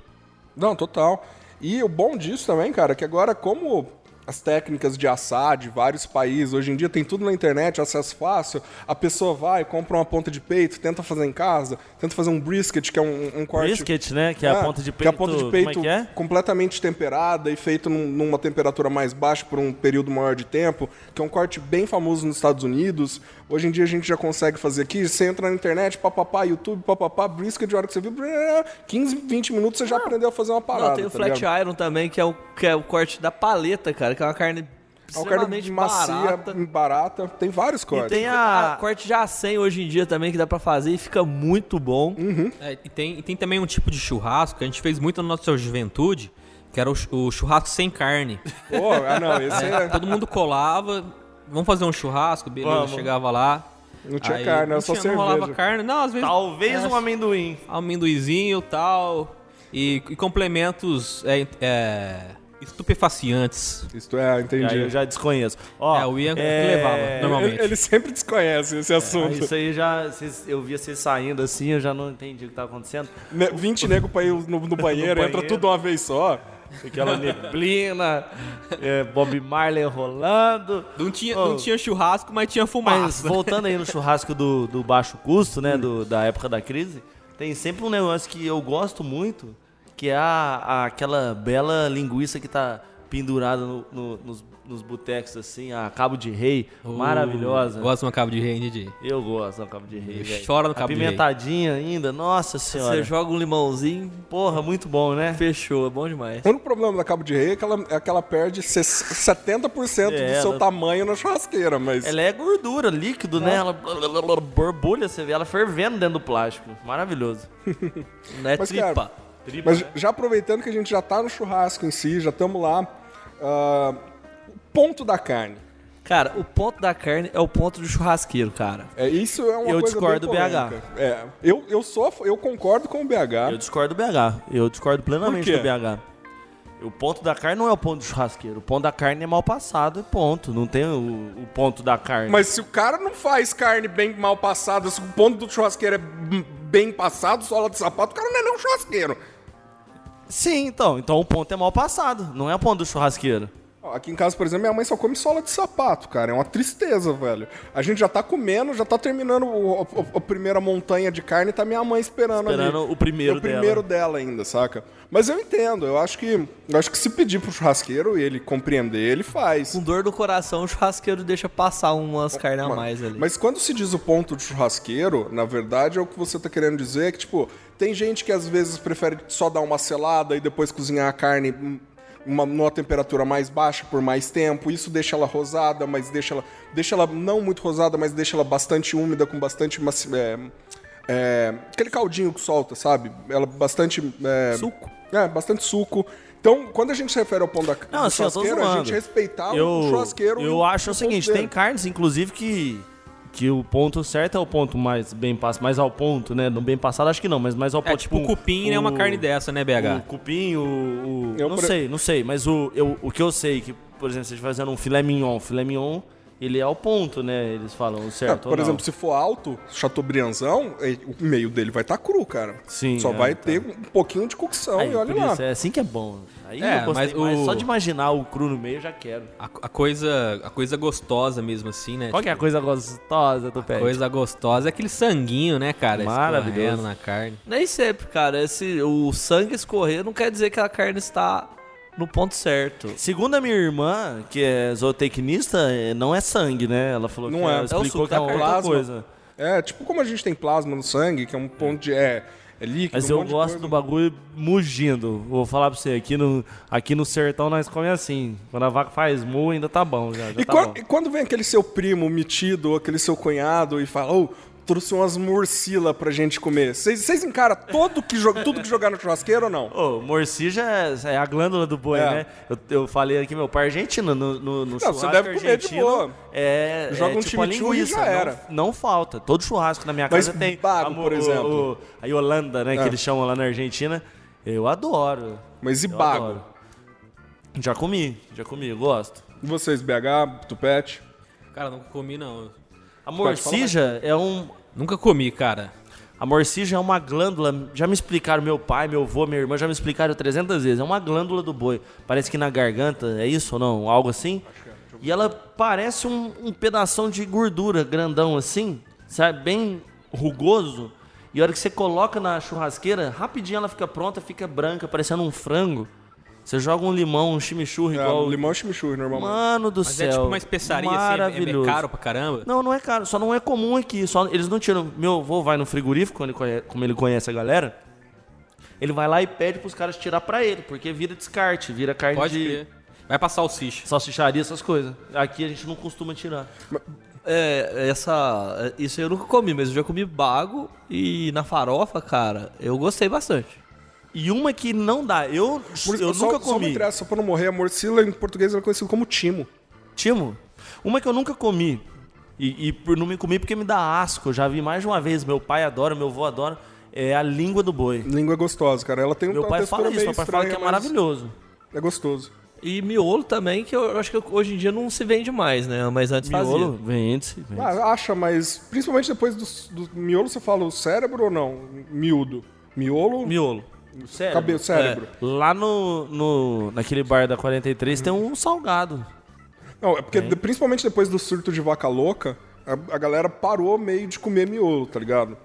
Não, total. E o bom disso também, cara, é que agora, como as técnicas de assar de vários países, hoje em dia tem tudo na internet, acesso fácil, a pessoa vai, compra uma ponta de peito, tenta fazer em casa, tenta fazer um brisket, que é um, um corte... Brisket, né? Que é, a ponta de que é peito. a ponta de como peito é é? completamente temperada e feito num- numa temperatura mais baixa por um período maior de tempo, que é um corte bem famoso nos Estados Unidos. Hoje em dia a gente já consegue fazer aqui, você entra na internet, papapá, YouTube, papapá, brisket, de hora que você viu, brrr, 15, 20 minutos você já aprendeu a fazer uma parada. Não, tem o tá flat ligado? iron também, que é, o, que é o corte da paleta, cara, que é uma carne É uma carne macia, barata. barata. Tem vários E cortes. tem A a. corte de A100 hoje em dia também que dá pra fazer e fica muito bom. É, e, tem, e tem também um tipo de churrasco que a gente fez muito na nossa juventude, que era o, o churrasco sem carne. Pô, ah, não, esse é... Todo mundo colava, vamos fazer um churrasco, beleza, Vamos. chegava lá. Não tinha aí carne, era não só tinha- Não rolava cerveja. carne, não, às vezes... Talvez é, um amendoim. amendoizinho e tal, e, e complementos é, é, estupefacientes. Isto é, Aí entendi. eu já desconheço. Ó, É, o Ian que é, levava, normalmente. Ele, ele sempre desconhece esse assunto. Isso aí já. eu via vocês saindo assim, eu já não entendi o que tava acontecendo. Ne- 20 nego pra ir no, no banheiro, entra banheiro. tudo uma vez só. Aquela neblina, é, Bob Marley rolando. Não tinha, Oh. não tinha churrasco, mas tinha Mas fumaça. voltando aí no churrasco do, do baixo custo, né? Do, da época da crise, tem sempre um negócio que eu gosto muito, que é a, a- aquela bela linguiça que tá pendurada no- no- nos, nos botecos, assim, a cabo de rei, maravilhosa. Gosto de uma cabo de rei, hein, Didi? Eu gosto da cabo de rei, Eu velho. choro no cabo de rei. Apimentadinha ainda, nossa senhora. Você joga um limãozinho, Porra, muito bom, né? fechou, é bom demais. O único problema da cabo de rei é que ela, é que ela perde ses- 70% É, do seu ela- tamanho na churrasqueira, mas... Ela é gordura, líquido, né? Ela borbulha, você vê ela fervendo dentro do plástico. Maravilhoso. Não é Mas, tripa. cara, Mas já aproveitando que a gente já tá no churrasco em si, já estamos lá, o ponto da carne. Cara, o ponto da carne é o ponto do churrasqueiro, cara. É, isso é uma Eu coisa discordo bem do BH. É, eu, eu, sou, eu concordo com o BH. Eu discordo do BH. Eu discordo plenamente do? BH. O ponto da carne não é o ponto do churrasqueiro. O ponto da carne é mal passado e ponto. Não tem o, o ponto da carne. Mas se o cara não faz carne bem mal passada, se o ponto do churrasqueiro é bem passado, sola de sapato, o cara não é nem um churrasqueiro. Sim, então. Então o ponto é mal passado. Não é o ponto do churrasqueiro. Aqui em casa, por exemplo, minha mãe só come sola de sapato, cara. É uma tristeza, velho. A gente já tá comendo, já tá terminando o- o- a primeira montanha de carne e tá minha mãe esperando, Esperando ali. o primeiro É o primeiro dela. ainda, saca? Mas eu entendo, eu acho que eu acho que se pedir pro churrasqueiro e ele compreender, ele faz. Com dor no coração, o churrasqueiro deixa passar umas carnes a Mas- mais ali. Mas quando se diz o ponto de churrasqueiro, na verdade é o que você tá querendo dizer é que, tipo, tem gente que às vezes prefere só dar uma selada e depois cozinhar a carne uma, numa temperatura mais baixa por mais tempo. Isso deixa ela rosada, mas deixa ela. Deixa ela não muito rosada, mas deixa ela bastante úmida, com bastante. É, é, aquele caldinho que solta, sabe? Ela bastante. É, Suco. É, bastante suco. Então, quando a gente se refere ao ponto da Não, do assim, churrasqueiro, a gente respeitar eu, o churrasqueiro. Eu acho o seguinte, tem carnes, inclusive, que, que o ponto certo é o ponto mais bem passado, mais ao ponto, né? No bem passado acho que não, mas mais ao É, ponto. tipo, o cupim é uma carne dessa, né, O BH? cupim, o... o- Eu, não por- sei, não sei, mas o, eu, o que eu sei que, por exemplo, se a gente fazendo um filé mignon, filé mignon, ele é ao ponto, né? Eles falam o É, certo ou por não. exemplo, se for alto, Chateaubriandzão, o meio dele vai estar cru, cara. Sim, Só é, vai tá. ter um pouquinho de cocção Aí, e olha por lá. isso, é assim que é bom. Aí É, eu gostei mas o- Só de imaginar o cru no meio, eu já quero. A, a coisa, a coisa gostosa mesmo, assim, né? Qual que é a coisa gostosa do pé? Coisa gostosa é aquele sanguinho, né, cara? Maravilhoso. Na carne. Nem sempre, cara. Esse, o sangue escorrer não quer dizer que a carne está no ponto certo. Segundo a minha irmã, que é zootecnista, é- não é sangue, né? Ela falou Não que é. ela É o explicou suco que é outra plasma. coisa. É, tipo como a gente tem plasma no sangue, que é um ponto de. É, é líquido. Mas um eu monte de gosto coisa. do bagulho mugindo. Vou falar pra você, aqui no, aqui no sertão nós comemos assim. Quando a vaca faz mu, ainda tá bom. Já, já E, tá quan- bom. e quando vem aquele seu primo metido, ou aquele seu cunhado, e fala, ô, trouxe umas morcila pra gente comer. Vocês encaram todo que tudo que jogar no churrasqueiro ou não? Ô, morcija é, é a glândula do boi, É. né? Eu, eu falei aqui, meu pai é argentino, no, no, no você churrasco deve comer de argentino, boa. É, Joga é um tipo chimichurri e linguiça, já era. Não, não falta. Todo churrasco na minha Mas casa tem. bago, por exemplo. o- a Yolanda, né, É. que eles chamam lá na Argentina. Eu adoro. Mas e Eu bago? adoro. Já comi, já comi, gosto. E vocês, BH, Tupete? Cara, nunca comi, não. A morcija é um, Nunca comi, cara. A morcija é uma glândula, já me explicaram, meu pai, meu avô, minha irmã já me explicaram 300 vezes. É uma glândula do boi. Parece que na garganta, é isso ou não? Algo assim? E ela parece um, um pedação de gordura grandão assim, sabe? Bem rugoso. E a hora que você coloca na churrasqueira, rapidinho ela fica pronta, fica branca, parecendo um frango. Você joga um limão, um chimichurri É, igual. limão e chimichurri, normalmente. Mano do Mas céu. é tipo uma especiaria, assim, é- maravilhoso. caro pra caramba. Não, não é caro. Só não é comum aqui. Só, eles não tiram. Meu avô vai no frigorífico, quando ele conhe- como ele conhece a galera. Ele vai lá e pede pros caras tirar pra ele, porque vira descarte, vira carne Pode de crer. Vai pra salsicha. salsicharia, essas coisas. Aqui a gente não costuma tirar. É, essa. Isso eu nunca comi, mas eu já comi bago e na farofa, cara, eu gostei bastante. E uma que não dá. Eu, Por- eu só, nunca Só comi. interessa, só pra não morrer, a morcila em português é conhecido como timo. Timo, uma que eu nunca comi. E, e por não me comer porque me dá asco. Eu já vi mais de uma vez. Meu pai adora, meu avô adora. É a língua do boi. Língua é gostosa, cara. Ela tem Meu uma pai fala isso, meu pai fala que é mas maravilhoso. É gostoso. E miolo também, que eu acho que hoje em dia não se vende mais, né? Mas antes Miolo, fazia. vende-se. vende-se. Ah, acha, mas principalmente depois do, do miolo, você fala o cérebro ou não? Miúdo. Miolo, Miolo. Sério? cabelo, cérebro. Lá no, no, naquele bar da 43 tem um salgado. Não, é porque de- principalmente depois do surto de vaca louca, a, a galera parou meio de comer miolo, tá ligado?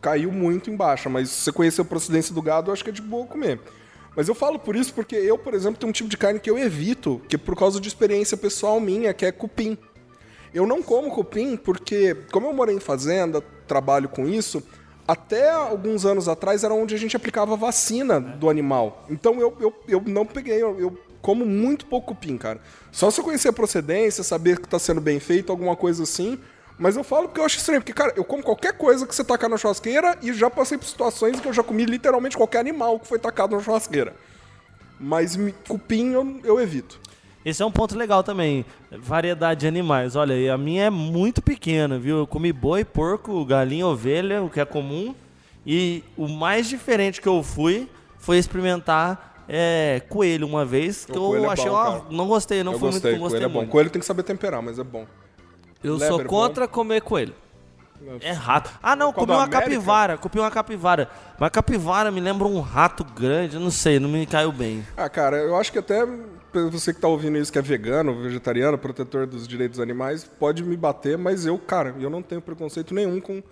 Caiu muito em baixa, mas se você conhecer a procedência do gado, eu acho que é de boa comer. Mas eu falo por isso porque eu, por exemplo, tenho um tipo de carne que eu evito, que é por causa de experiência pessoal minha, que é cupim. Eu não como cupim porque, como eu morei em fazenda, trabalho com isso, até alguns anos atrás era onde a gente aplicava vacina do animal. Então eu, eu, eu não peguei, eu, eu como muito pouco cupim, cara. Só se eu conhecer a procedência, saber que tá sendo bem feito, alguma coisa assim. Mas eu falo porque eu acho estranho, porque, cara, eu como qualquer coisa que você tacar na churrasqueira e já passei por situações em que eu já comi literalmente qualquer animal que foi tacado na churrasqueira. Mas cupim eu, eu evito. Esse é um ponto legal também. Variedade de animais. Olha, a minha é muito pequena, viu? Eu comi boi, porco, galinha, ovelha, o que é comum. E o mais diferente que eu fui foi experimentar é, coelho uma vez. Que coelho eu é achei bom, cara. Não gostei, não eu fui gostei, muito. Não gostei coelho é bom. muito. Coelho tem que saber temperar, mas é bom. Eu sou bom. contra comer coelho. É rato. Ah, não, Qual comi uma América? capivara. Comi uma capivara. Mas capivara me lembra um rato grande, eu não sei, não me caiu bem. Ah, cara, eu acho que até você que tá ouvindo isso, que é vegano, vegetariano, protetor dos direitos dos animais, pode me bater, mas eu, cara, eu não tenho preconceito nenhum com,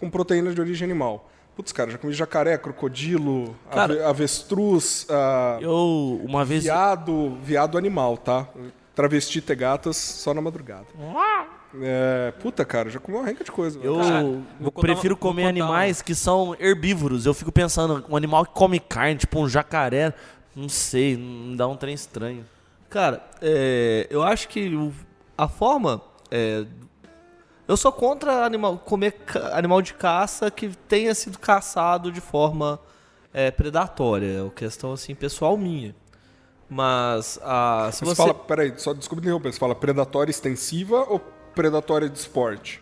com proteínas de origem animal. Putz, cara, já comi jacaré, crocodilo, Cara- ave- avestruz, ah, Eu, uma vez. viado, viado animal, tá? Travesti ter gatas só na madrugada. É, puta, cara, já comi uma renca de coisa. Eu Cara, prefiro uma- comer animais que são herbívoros. Eu fico pensando, um animal que come carne, tipo um jacaré, não sei, me dá um trem estranho. Cara, é, eu acho que o- a forma. é, eu sou contra animal, comer ca- animal de caça que tenha sido caçado de forma é, predatória. É uma questão assim, pessoal minha. Mas ah, se Você, você. fala, peraí, só desculpa interromper, você fala predatória extensiva ou predatória de esporte?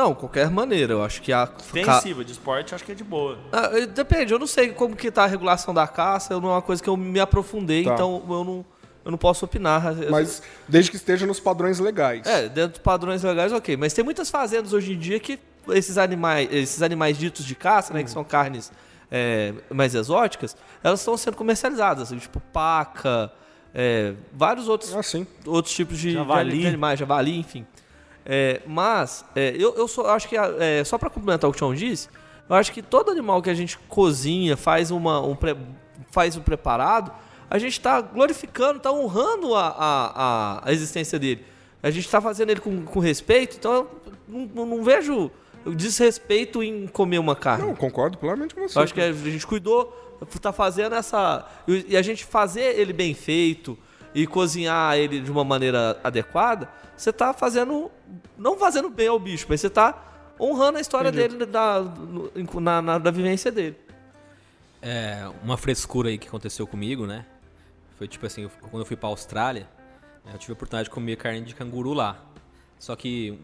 Não, qualquer maneira, eu acho que a. Defensiva, de esporte, acho que é de boa. Ah, depende, eu não sei como que tá a regulação da caça, não é uma coisa que eu me aprofundei, Tá. então eu não, eu não posso opinar. Eu- Mas desde que esteja nos padrões legais. É, dentro de padrões legais, ok. Mas tem muitas fazendas hoje em dia que esses animais, esses animais ditos de caça, né, que são carnes é, mais exóticas, elas estão sendo comercializadas, assim, tipo paca, é, vários outros, Ah, outros tipos de, Javali. de animais, javali, enfim. É, mas é, eu, eu só acho que é, só para complementar o que o Tião disse, eu acho que todo animal que a gente cozinha, faz uma um pre- faz um preparado, a gente está glorificando, está honrando a, a, a- existência dele. A gente tá fazendo ele com, com respeito, então eu não, não- vejo desrespeito em comer uma carne. Não, concordo plenamente com você. Eu acho que a gente cuidou, tá fazendo essa. E a gente fazer ele bem feito e cozinhar ele de uma maneira adequada, você tá fazendo. Não fazendo bem ao bicho, mas você tá honrando a história dele da, na, na- da vivência dele. É, uma frescura aí que aconteceu comigo, né? Foi tipo assim, eu- quando eu fui pra Austrália, né, eu tive a oportunidade de comer carne de canguru lá. Só que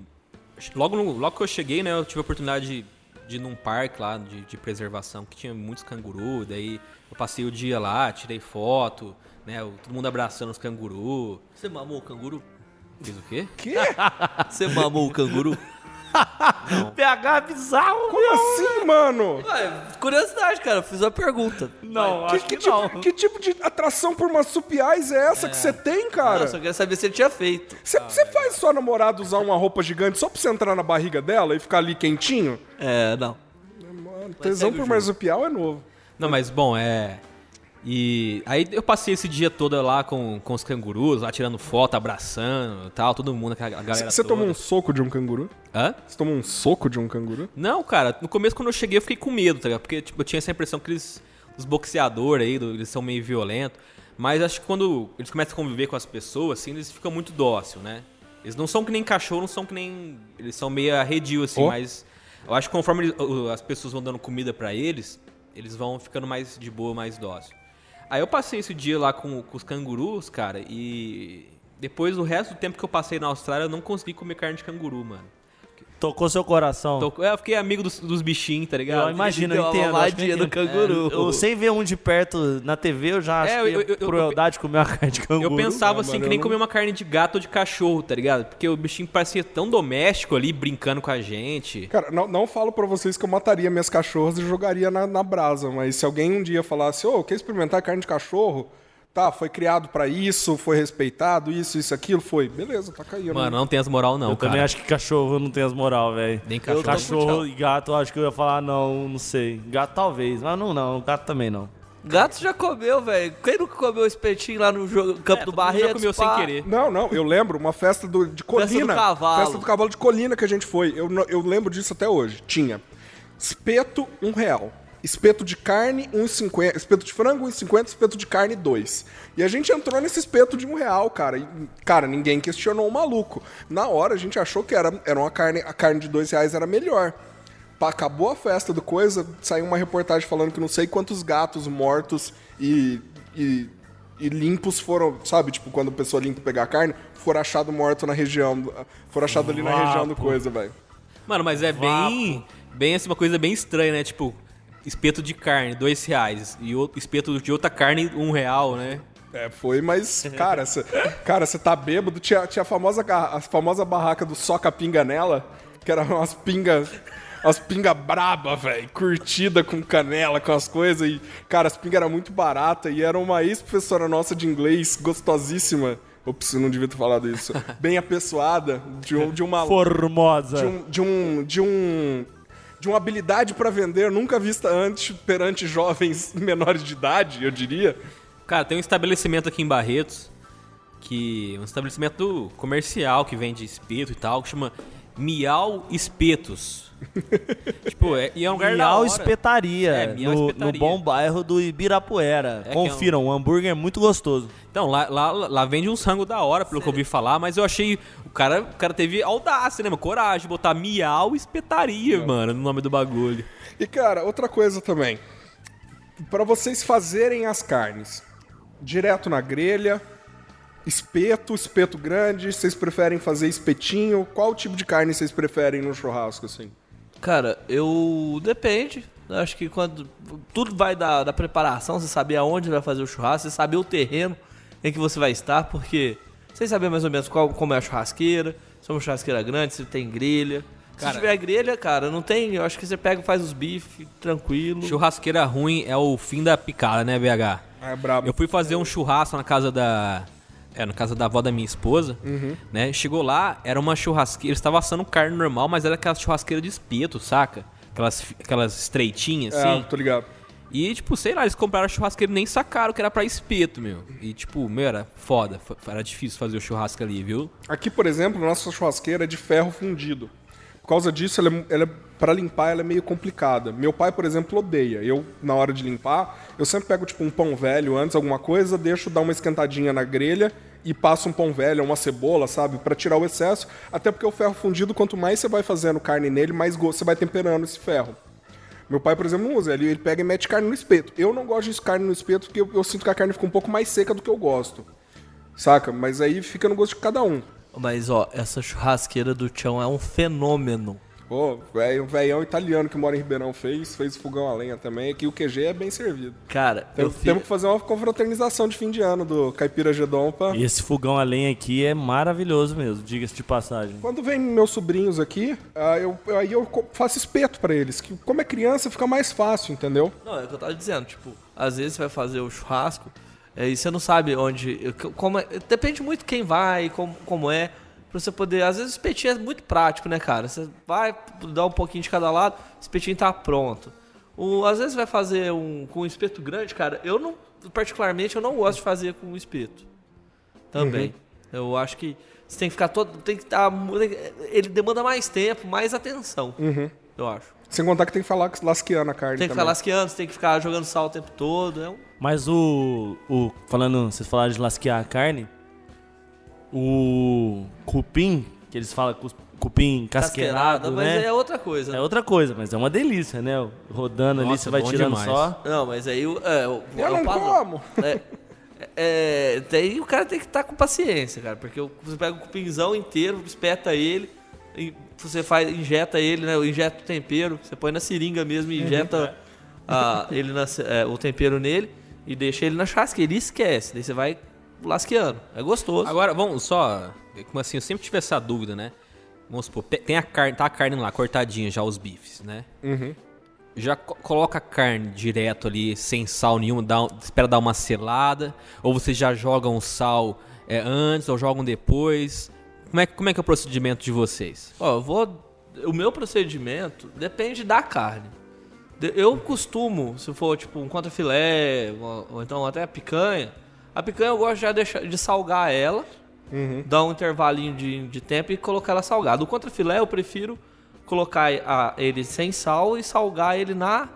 logo, no- logo que eu cheguei, né, eu tive a oportunidade de, de ir num parque lá de, de preservação que tinha muitos cangurus. Daí eu passei o dia lá, tirei foto, né? Todo mundo abraçando os cangurus. Você mamou o canguru? Fiz o quê? Quê? Você mamou o canguru? PH bizarro, Como assim, mano? Ué, curiosidade, cara, eu fiz uma pergunta. Não, Que, acho que que, não. tipo, que tipo de atração por marsupiais é essa que você tem, cara? Não, só queria saber se ele tinha feito. Você você faz sua namorada usar uma roupa gigante só pra você entrar na barriga dela e ficar ali quentinho? É, não. Mano, tesão por marsupial é novo. Não, mas bom, é. E aí eu passei esse dia todo lá com, com os cangurus, lá tirando foto, abraçando e tal, todo mundo, aquela galera Você tomou um soco de um canguru? Hã? Você tomou um soco de um canguru? Não, cara, no começo quando eu cheguei eu fiquei com medo, tá ligado? Porque tipo, eu tinha essa impressão que eles, os boxeadores aí, eles são meio violentos. Mas acho que quando eles começam a conviver com as pessoas, assim, eles ficam muito dócil, né? Eles não são que nem cachorro, não são que nem. Eles são meio arredio, assim, Oh. mas. Eu acho que conforme as pessoas vão dando comida pra eles, eles vão ficando mais de boa, mais dócil. Aí eu passei esse dia lá com, com os cangurus, cara, e. Depois do resto do tempo que eu passei na Austrália, eu não consegui comer carne de canguru, mano. Tocou seu coração. Tô- eu fiquei amigo dos, dos bichinhos, tá ligado? Eu imagino, eu uma entendo. que eu entendo. canguru. É, eu, sem ver um de perto na TV, eu já acho É, que eu- é eu- eu- crueldade comer uma carne de canguru. Eu pensava assim, que nem comer uma carne de gato ou de cachorro, tá ligado? Porque o bichinho parecia tão doméstico ali, brincando com a gente. Cara, não, não falo pra vocês que eu mataria minhas cachorras e jogaria na, na brasa, mas se alguém um dia falasse, ô, quer experimentar carne de cachorro? Tá, foi criado pra isso, foi respeitado, isso, isso, aquilo, foi. Beleza, tá caindo. Mano, não tem as moral não, eu cara. também acho que cachorro não tem as moral, velho. Nem cachorro. Cachorro e gato, eu acho que eu ia falar não, não sei. Gato talvez, mas não, não. Gato também não. Gato já comeu, velho. Quem nunca comeu espetinho lá no jogo, campo É, do Barreto? já comeu sem querer. Não, não, eu lembro, uma festa do, de Colina. do cavalo. Festa do cavalo de Colina que a gente foi. Eu, eu lembro disso até hoje. Tinha espeto, um real. Espeto de carne, 1,50. Espeto de frango, 1,50. Espeto de carne, 2. E a gente entrou nesse espeto de um real, cara. E, cara, ninguém questionou o maluco. Na hora a gente achou que era, era uma carne, a carne de 2 reais era melhor. Pá, acabou a festa do coisa, saiu uma reportagem falando que não sei quantos gatos mortos e, e, e limpos foram, sabe? Tipo, quando a pessoa limpa pegar a carne, foram achados mortos na região. Foram achados ali na região do coisa, velho. Mano, mas é bem. Bem assim, uma coisa bem estranha, né? Tipo, espeto de carne, dois reais. E outro, espeto de outra carne, um real, né? É, foi, mas, cara, você cara, você tá bêbado. Tinha, tinha a, famosa, a famosa barraca do Soca Pinga nela, que era umas pingas. Umas pinga braba, velho. Curtida com canela, com as coisas. E, cara, as pingas eram muito baratas. E era uma ex-professora nossa de inglês, gostosíssima. Ops, eu não devia ter falado isso. Bem apessoada, de, um- de uma. Formosa. de um, de um, de um, de uma habilidade pra vender nunca vista antes perante jovens menores de idade, eu diria. Cara, tem um estabelecimento aqui em Barretos, que um estabelecimento comercial que vende espeto e tal, que chama Miau Espetos. tipo, é, e é um lugar da Miau hora. Espetaria, É, Miau no, Espetaria. no bom bairro do Ibirapuera. É Confiram, o hambúrguer é muito gostoso. Então, lá, lá, lá vende uns rango da hora, pelo que eu ouvi falar, mas eu achei. O cara, o cara teve audácia, né, mano? Coragem de botar Miau Espetaria, mano, no nome do bagulho. E cara, outra coisa também. Pra vocês fazerem as carnes, direto na grelha, espeto, espeto grande, vocês preferem fazer espetinho? Qual tipo de carne vocês preferem no churrasco assim? Cara, eu. Depende. Eu acho que quando. Tudo vai da, da preparação, você saber aonde vai fazer o churrasco, você saber o terreno em que você vai estar, porque. Sem saber mais ou menos qual, como é a churrasqueira, se é uma churrasqueira grande, se tem grelha. Cara- se tiver grelha, cara, não tem. Eu acho que você pega e faz os bifes tranquilo. Churrasqueira ruim é o fim da picada, né, BH? Ah, é brabo. Eu fui fazer um churrasco na casa da. É, na casa da avó da minha esposa, né? Chegou lá, era uma churrasqueira. Eles estavam assando carne normal, mas era aquela churrasqueira de espeto, saca? Aquelas, aquelas estreitinhas, É, assim. tô ligado. E, tipo, sei lá, eles compraram a churrasqueira e nem sacaram que era pra espeto, meu. E, tipo, meu, era foda. Era difícil fazer o churrasco ali, viu? Aqui, por exemplo, nossa churrasqueira é de ferro fundido. Por causa disso, ela, é- ela é- para limpar, ela é meio complicada. Meu pai, por exemplo, odeia. Eu, na hora de limpar, eu sempre pego tipo um pão velho antes, alguma coisa, deixo dar uma esquentadinha na grelha e passo um pão velho, uma cebola, sabe, Pra tirar o excesso. Até porque o ferro fundido, quanto mais você vai fazendo carne nele, mais você vai temperando esse ferro. Meu pai, por exemplo, não usa. Ele, ele pega e mete carne no espeto. Eu não gosto de carne no espeto porque eu, eu sinto que a carne fica um pouco mais seca do que eu gosto. Saca? Mas aí fica no gosto de cada um. Mas, ó, essa churrasqueira do Tião é um fenômeno. Pô, velho, um velhão italiano que mora em Ribeirão fez, fez fogão a lenha também. Aqui o QG é bem servido. Cara, Tem- eu fiz... Temos que fazer uma confraternização de fim de ano do Caipira Gedon pra... E esse fogão a lenha aqui é maravilhoso mesmo, diga-se de passagem. Quando vem meus sobrinhos aqui, ah, eu, aí eu faço espeto pra eles. Que como é criança fica mais fácil, entendeu? Não, é o que eu tava dizendo, tipo, às vezes você vai fazer o churrasco é, e você não sabe onde. Como é- depende muito quem vai, como, como é. Pra você poder. Às vezes o espetinho é muito prático, né, cara? Você vai dar um pouquinho de cada lado, o espetinho tá pronto. O, às vezes vai fazer um com um espeto grande, cara. Eu não. Particularmente, eu não gosto de fazer com um espeto. Também. Eu acho que você tem que ficar todo. Tem que estar. ele demanda mais tempo, mais atenção. Eu acho. Sem contar que tem que falar lasqueando a carne Tem que também. ficar lasqueando, você tem que ficar jogando sal o tempo todo. É um... Mas o, o. Falando, vocês falaram de lasquear a carne. O cupim, que eles falam cupim casqueirado, mas né? é outra coisa. É outra coisa, mas é uma delícia, né? Rodando ali, Nossa, você vai tirando demais. só. Não, mas aí o. É, o Eu é não padrão. como. É, é, daí o cara tem que estar com paciência, cara. Porque você pega o cupinzão inteiro, espeta ele, e você faz, injeta ele, né? Injeta o tempero, você põe na seringa mesmo e injeta a- ele na é, o tempero nele e deixa ele na churrasqueira e esquece. Daí você vai lasqueando. É gostoso. Agora, vamos só. Como assim, eu sempre tive essa dúvida, né? Vamos supor, tem a carne, tá a carne lá, cortadinha já, os bifes, né? Já co- coloca a carne direto ali, sem sal nenhum, dá, um- espera dar uma selada, ou vocês já jogam o sal é, antes, ou jogam depois? Como é, que- como é que é o procedimento de vocês? Ó, eu vou. O meu procedimento depende da carne. De- Eu costumo, se for tipo um contrafilé, ou, então até a picanha, a picanha eu gosto já de, deixar, de salgar ela, dar um intervalinho de, de tempo e colocar ela salgada. O contrafilé eu prefiro colocar a- ele sem sal e salgar ele na,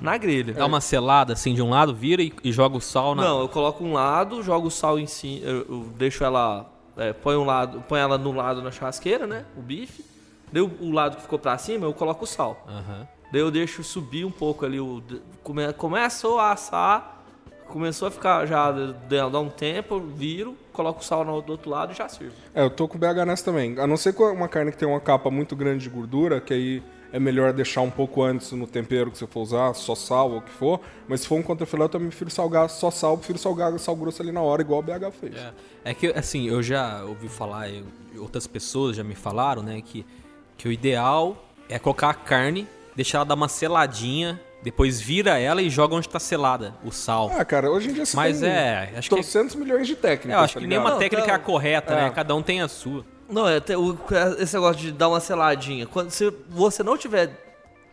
na grelha. Dá uma selada assim de um lado, vira e, e joga o sal na. Não, eu coloco um lado, jogo o sal em cima, eu, eu deixo ela, é, põe um lado, põe ela no lado na churrasqueira, né? O bife. Daí o, o lado que ficou pra cima, eu coloco o sal. Aham. Daí eu deixo subir um pouco ali, o, come, começou a assar, começou a ficar já, de- dar um tempo, eu viro, coloco o sal no, do outro lado e já sirvo. É, eu tô com BH nessa também. A não ser com uma carne que tem uma capa muito grande de gordura, que aí é melhor deixar um pouco antes no tempero que você for usar, só sal ou o que for. Mas se for um contrafilé, eu também prefiro salgar só sal, prefiro salgar sal grosso ali na hora, igual o BH fez. É, é que, assim, eu já ouvi falar, eu- outras pessoas já me falaram, né, que, que o ideal é colocar a carne, deixar ela dar uma seladinha, depois vira ela e joga onde tá selada, o sal. Ah, cara, hoje em dia você Mas tem é, acho que- 300 milhões de técnicas, É, eu acho tá que ligado? nenhuma Não, técnica é a correta, É. né? Cada um tem a sua. Não, é até o- esse negócio de dar uma seladinha. Quando se você não tiver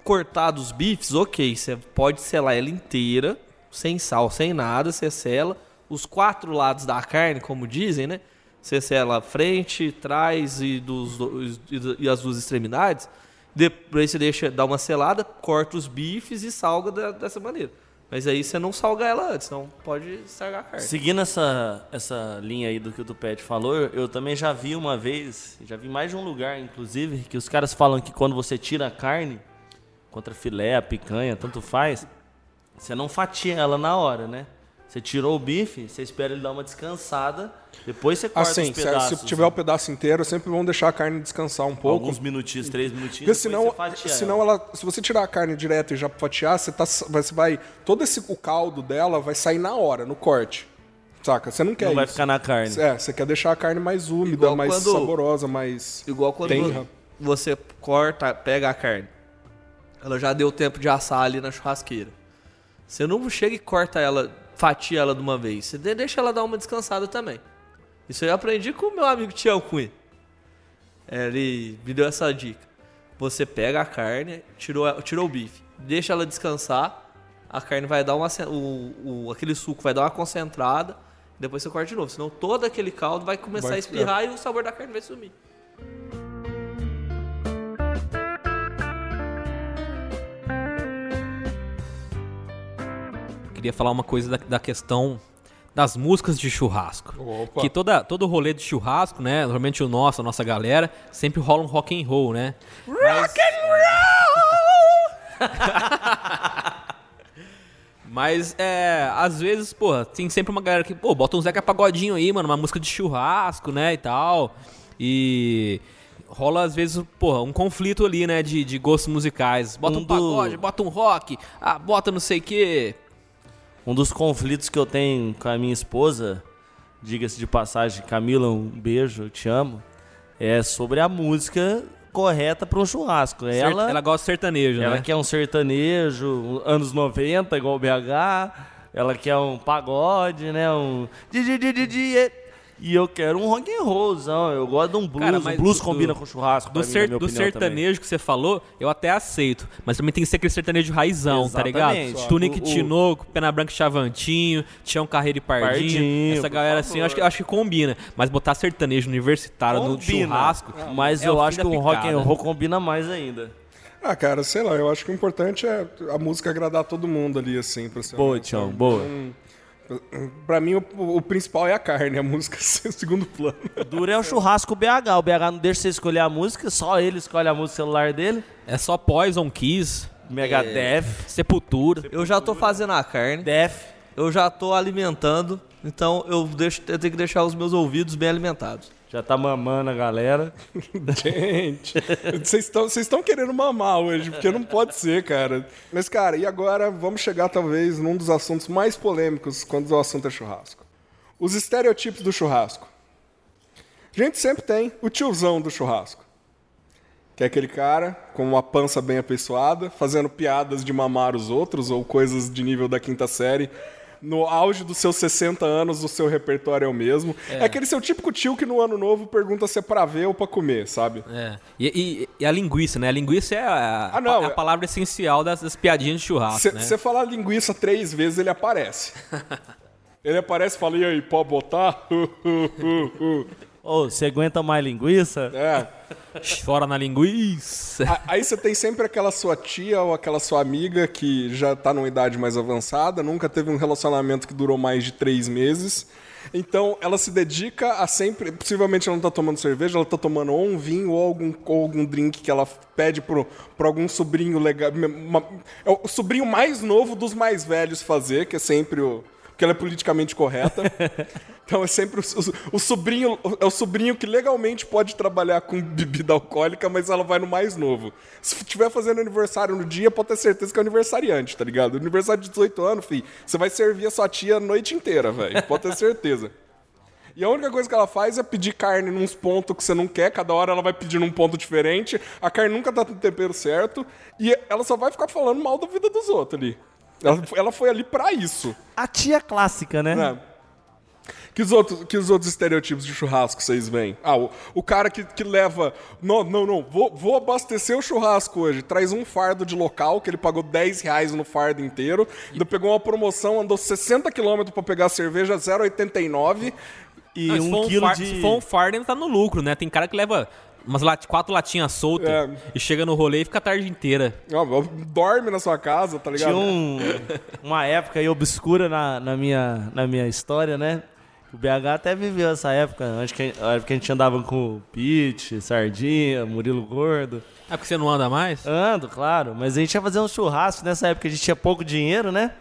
cortado os bifes, ok, você pode selar ela inteira, sem sal, sem nada, você sela os quatro lados da carne, como dizem, né? Você sela frente, trás e, dos, e e as duas extremidades. Depois você deixa dar uma selada, corta os bifes e salga da- dessa maneira. Mas aí você não salga ela antes, não pode estragar a carne. Seguindo essa, essa linha aí do que o Tupete falou, eu, eu também já vi uma vez, já vi mais de um lugar, inclusive, que os caras falam que quando você tira a carne, contra filé, a picanha, tanto faz, você não fatia ela na hora, né? Você tirou o bife, você espera ele dar uma descansada, depois você corta Assim, os se, pedaços. se tiver o pedaço inteiro, sempre vão deixar a carne descansar um pouco. alguns minutinhos, três minutinhos, Porque senão, senão ela. ela, se você tirar a carne direto e já fatiar, você, tá, você vai. Todo esse, o caldo dela vai sair na hora, no corte. Saca? Você não quer Não vai isso. ficar na carne. É, você quer deixar a carne mais úmida, Igual mais quando- saborosa, mais. Igual quando tenra. você corta, pega a carne. Ela já deu tempo de assar ali na churrasqueira. Você não chega e corta ela, fatia ela de uma vez. Você de- deixa ela dar uma descansada também. Isso eu aprendi com o meu amigo Tião Cunha. É, Ele me deu essa dica. Você pega a carne, tirou, tirou o bife, deixa ela descansar, a carne vai dar uma. O, o- aquele suco vai dar uma concentrada, depois você corta de novo. Senão todo aquele caldo vai começar Vai- a espirrar e o sabor da carne vai sumir. Queria falar uma coisa da, da questão das músicas de churrasco. Opa. Que toda, todo rolê de churrasco, né? Normalmente o nosso, a nossa galera, sempre rola um rock and roll, né? Rock and roll! Mas, é, às vezes, pô, tem sempre uma galera que, pô, bota um Zeca Pagodinho aí, mano, uma música de churrasco, né, e tal. E rola, às vezes, pô, um conflito ali, né, de, de gostos musicais. Bota um, Um do- pagode, bota um rock, ah, bota não sei o quê. Um dos conflitos que eu tenho com a minha esposa, diga-se de passagem, Camila, um beijo, eu te amo, é sobre a música correta para um churrasco. Ela, ela gosta de sertanejo, ela né? quer um sertanejo, anos 90, igual o BH, ela quer um pagode, né? Um. E- eu quero um rock and rollzão. Eu gosto de um blues. Cara, um mas blues do- combina do- com churrasco. Do, mim, minha do opinião, também. sertanejo que você falou, eu até aceito. Mas também tem que ser aquele sertanejo raizão, tá ligado? Exatamente. Tunique O- o- Tinoco, Pena Branca e Chavantinho, Tião Carreiro e Pardinho. Pardinho, essa galera assim, eu acho, que, eu acho que combina. Mas botar sertanejo universitário no Combina. churrasco. Mas é eu acho que o rock and roll combina mais ainda. Ah, cara, sei lá, eu acho que o importante é a música agradar todo mundo ali, assim, pra ser Boa. Tião, boa. Pra mim, o, o principal é a carne, a música é o segundo plano. Duro é o churrasco BH. O BH não deixa você escolher a música, só ele escolhe a música celular dele. É só Poison, Kiss, Megadeth, Sepultura. Eu já tô fazendo a carne, Def. eu já tô alimentando, então eu, deixo, eu tenho que deixar os meus ouvidos bem alimentados. Já tá mamando a galera. Gente, vocês estão vocês estão querendo mamar hoje, porque não pode ser, cara. Mas, cara, e agora vamos chegar talvez num dos assuntos mais polêmicos quando o assunto é churrasco. Os estereotipos do churrasco. A gente sempre tem o tiozão do churrasco. Que é aquele cara com uma pança bem apessoada, fazendo piadas de mamar os outros ou coisas de nível da quinta série. No auge dos seus 60 anos, o seu repertório é o mesmo. É, aquele seu típico tio que no ano novo pergunta se é pra ver ou pra comer, sabe? É. E, e- e a linguiça, né? A linguiça é a, Ah, não, é a é- palavra essencial das, das piadinhas de churrasco, Se né? você falar linguiça três vezes, ele aparece. ele aparece e fala, e aí, pode botar? Ô, você aguenta mais linguiça? é. Fora na linguiça. Aí você tem sempre aquela sua tia ou aquela sua amiga que já tá numa idade mais avançada, nunca teve um relacionamento que durou mais de três meses. Então ela se dedica a sempre. Possivelmente ela não tá tomando cerveja, ela tá tomando ou um vinho ou algum, ou algum drink que ela pede pro, pro algum sobrinho legal. uma- é o sobrinho mais novo dos mais velhos fazer, que é sempre o. Porque ela é politicamente correta. Então é sempre o, o- o sobrinho. É o sobrinho que legalmente pode trabalhar com bebida alcoólica, mas ela vai no mais novo. Se estiver fazendo aniversário no dia, pode ter certeza que é aniversariante, tá ligado? Aniversário de 18 anos, filho, você vai servir a sua tia a noite inteira, velho. Pode ter certeza. E a única coisa que ela faz é pedir carne nos pontos que você não quer, cada hora ela vai pedir num ponto diferente, a carne nunca tá no tempero certo, e ela só vai ficar falando mal da vida dos outros ali. Ela, ela foi ali pra isso. A tia clássica, né? né? Que os, outros, que os outros estereotipos de churrasco vocês veem? Ah, o, o cara que, que leva. Não, não, não, vou, vou abastecer o churrasco hoje. Traz um fardo de local, que ele pagou 10 reais no fardo inteiro. Ainda pegou uma promoção, andou 60 quilômetros pra pegar a cerveja, 0,89. E Não, um for quilo far- de... Se for um fardo, tá no lucro, né? Tem cara que leva umas lat quatro latinhas soltas É. e chega no rolê e fica a tarde inteira. Ó, Dorme na sua casa, tá ligado? Tinha um- uma época aí obscura na, na, minha, na minha história, né? O BH até viveu essa época. Acho que a época que a gente andava com o Pete, Sardinha, Murilo Gordo. É porque você não anda mais? Ando, claro. Mas a gente ia fazer um churrasco nessa época, a gente tinha pouco dinheiro, né?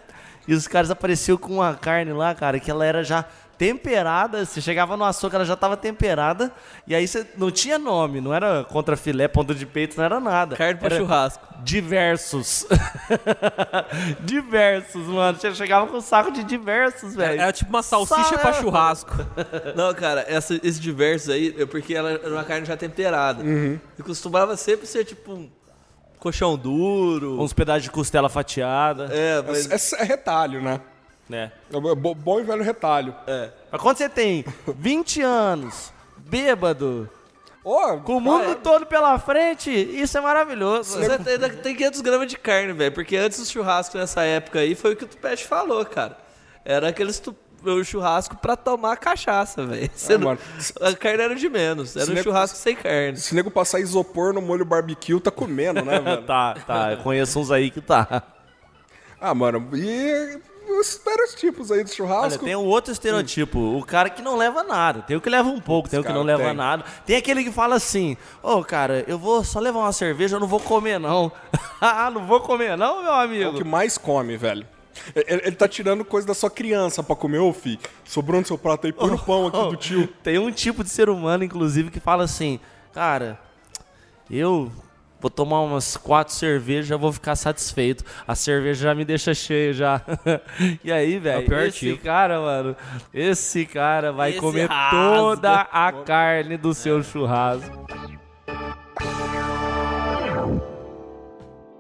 E os caras apareciam com uma carne lá, cara, que ela era já temperada. Você chegava no açougue, ela já tava temperada. E aí você não tinha nome, não era contra filé, ponta de peito, não era nada. Carne pra era churrasco. Diversos. diversos, mano. Você chegava com um saco de diversos, velho. Era tipo uma salsicha era- churrasco. Não, cara, essa, esse diversos aí é porque ela era uma carne já temperada. E costumava sempre ser tipo um colchão duro. Uns pedaços de costela fatiada. É, mas. É, é retalho, né? Né? É bo- bom e velho retalho. Mas quando você tem 20 anos, bêbado, Ó, Com o mundo todo pela frente, isso é maravilhoso. Você ainda tem 500 gramas de carne, velho. Porque antes do churrasco nessa época aí foi o que o Tupete falou, cara. Era aqueles tu- o churrasco pra tomar cachaça, velho. Mano. A carne era de menos. Era Se um nego- churrasco sem carne. se o nego passar isopor no molho barbecue, tá comendo, né, velho? Tá, tá. Eu conheço uns aí que tá. Ah, mano, e os estereotipos aí do Olha, churrasco. tem um outro estereotipo. O cara que não leva nada. Tem o que leva um pouco, tem o que não leva tem. nada. Tem aquele que fala assim: Ô, cara, eu vou só levar uma cerveja, eu não vou comer, não. ah, não vou comer, não, meu É o amigo? que mais come, velho. Ele, ele tá tirando coisa da sua criança pra comer, ô filho. Sobrou no seu prato aí, põe no pão aqui do tio. Tem um tipo de ser humano, inclusive, que fala assim: Cara, eu vou tomar umas quatro cervejas, já vou ficar satisfeito. A cerveja já me deixa cheio já. e aí, velho, pior esse tipo. cara, mano, esse cara vai Esse comer rasga. toda a carne do seu churrasco.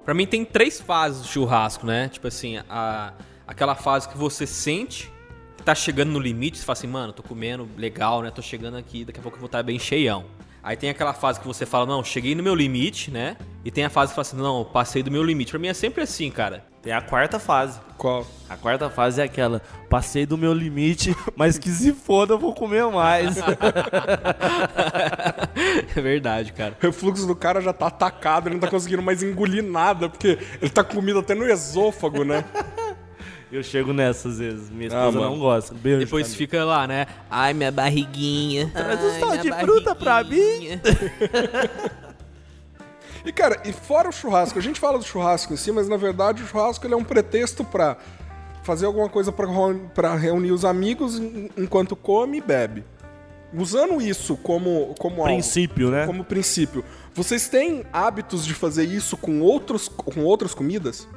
Pra mim tem três fases do churrasco, né? Tipo assim, a, aquela fase que você sente que tá chegando no limite, você fala assim, mano, tô comendo legal, né? Tô chegando aqui, daqui a pouco eu vou estar bem cheião. Aí tem aquela fase que você fala, não, cheguei no meu limite, né? E tem a fase que fala assim, não, passei do meu limite. Pra mim é sempre assim, cara. Tem a quarta fase. Qual? A quarta fase é aquela: passei do meu limite, mas que se foda, eu vou comer mais. é verdade, cara. O refluxo do cara já tá atacado, ele não tá conseguindo mais engolir nada, porque ele tá com comida até no esôfago, né? Eu chego nessa às vezes. Minha Ah, esposa mano. não gosta. Beijo. Depois Camila. fica lá, né? Ai, minha barriguinha. Traz um sal de fruta pra barriguinha. E cara, e fora o churrasco, a gente fala do churrasco em si, mas na verdade o churrasco ele é um pretexto pra fazer alguma coisa pra reunir os amigos en- enquanto come e bebe. Usando isso como como algo- Princípio, né? como princípio. Vocês têm hábitos de fazer isso com outros com outras comidas?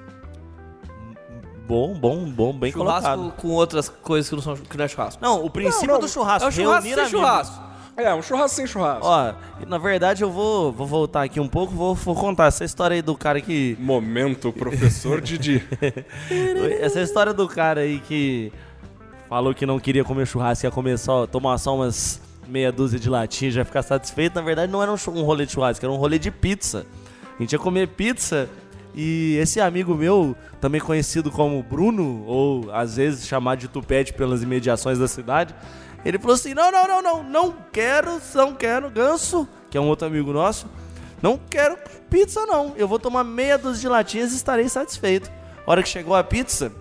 Bom, bom, bom, bem Churrasco colocado. com outras coisas que não, são, que não é churrasco. Não, o princípio Não, não, do churrasco, É o churrasco reunir sem amigos. churrasco. É, um churrasco sem churrasco. Ó, na verdade eu vou, vou voltar aqui um pouco, vou, vou contar essa história aí do cara que... Momento, professor Didi. Essa história do cara aí que falou que não queria comer churrasco, ia comer só, tomar só umas meia dúzia de latinha e já ficar satisfeito. Na verdade não era um, chu- um rolê de churrasco, era um rolê de pizza. A gente ia comer pizza e esse amigo meu, também conhecido como Bruno, ou às vezes chamado de Tupete pelas imediações da cidade, ele falou assim: não, não, não, não, não quero, não quero, ganso, que é um outro amigo nosso, não quero pizza não, eu vou tomar meia dúzia de latinhas e estarei satisfeito. A hora que chegou a pizza,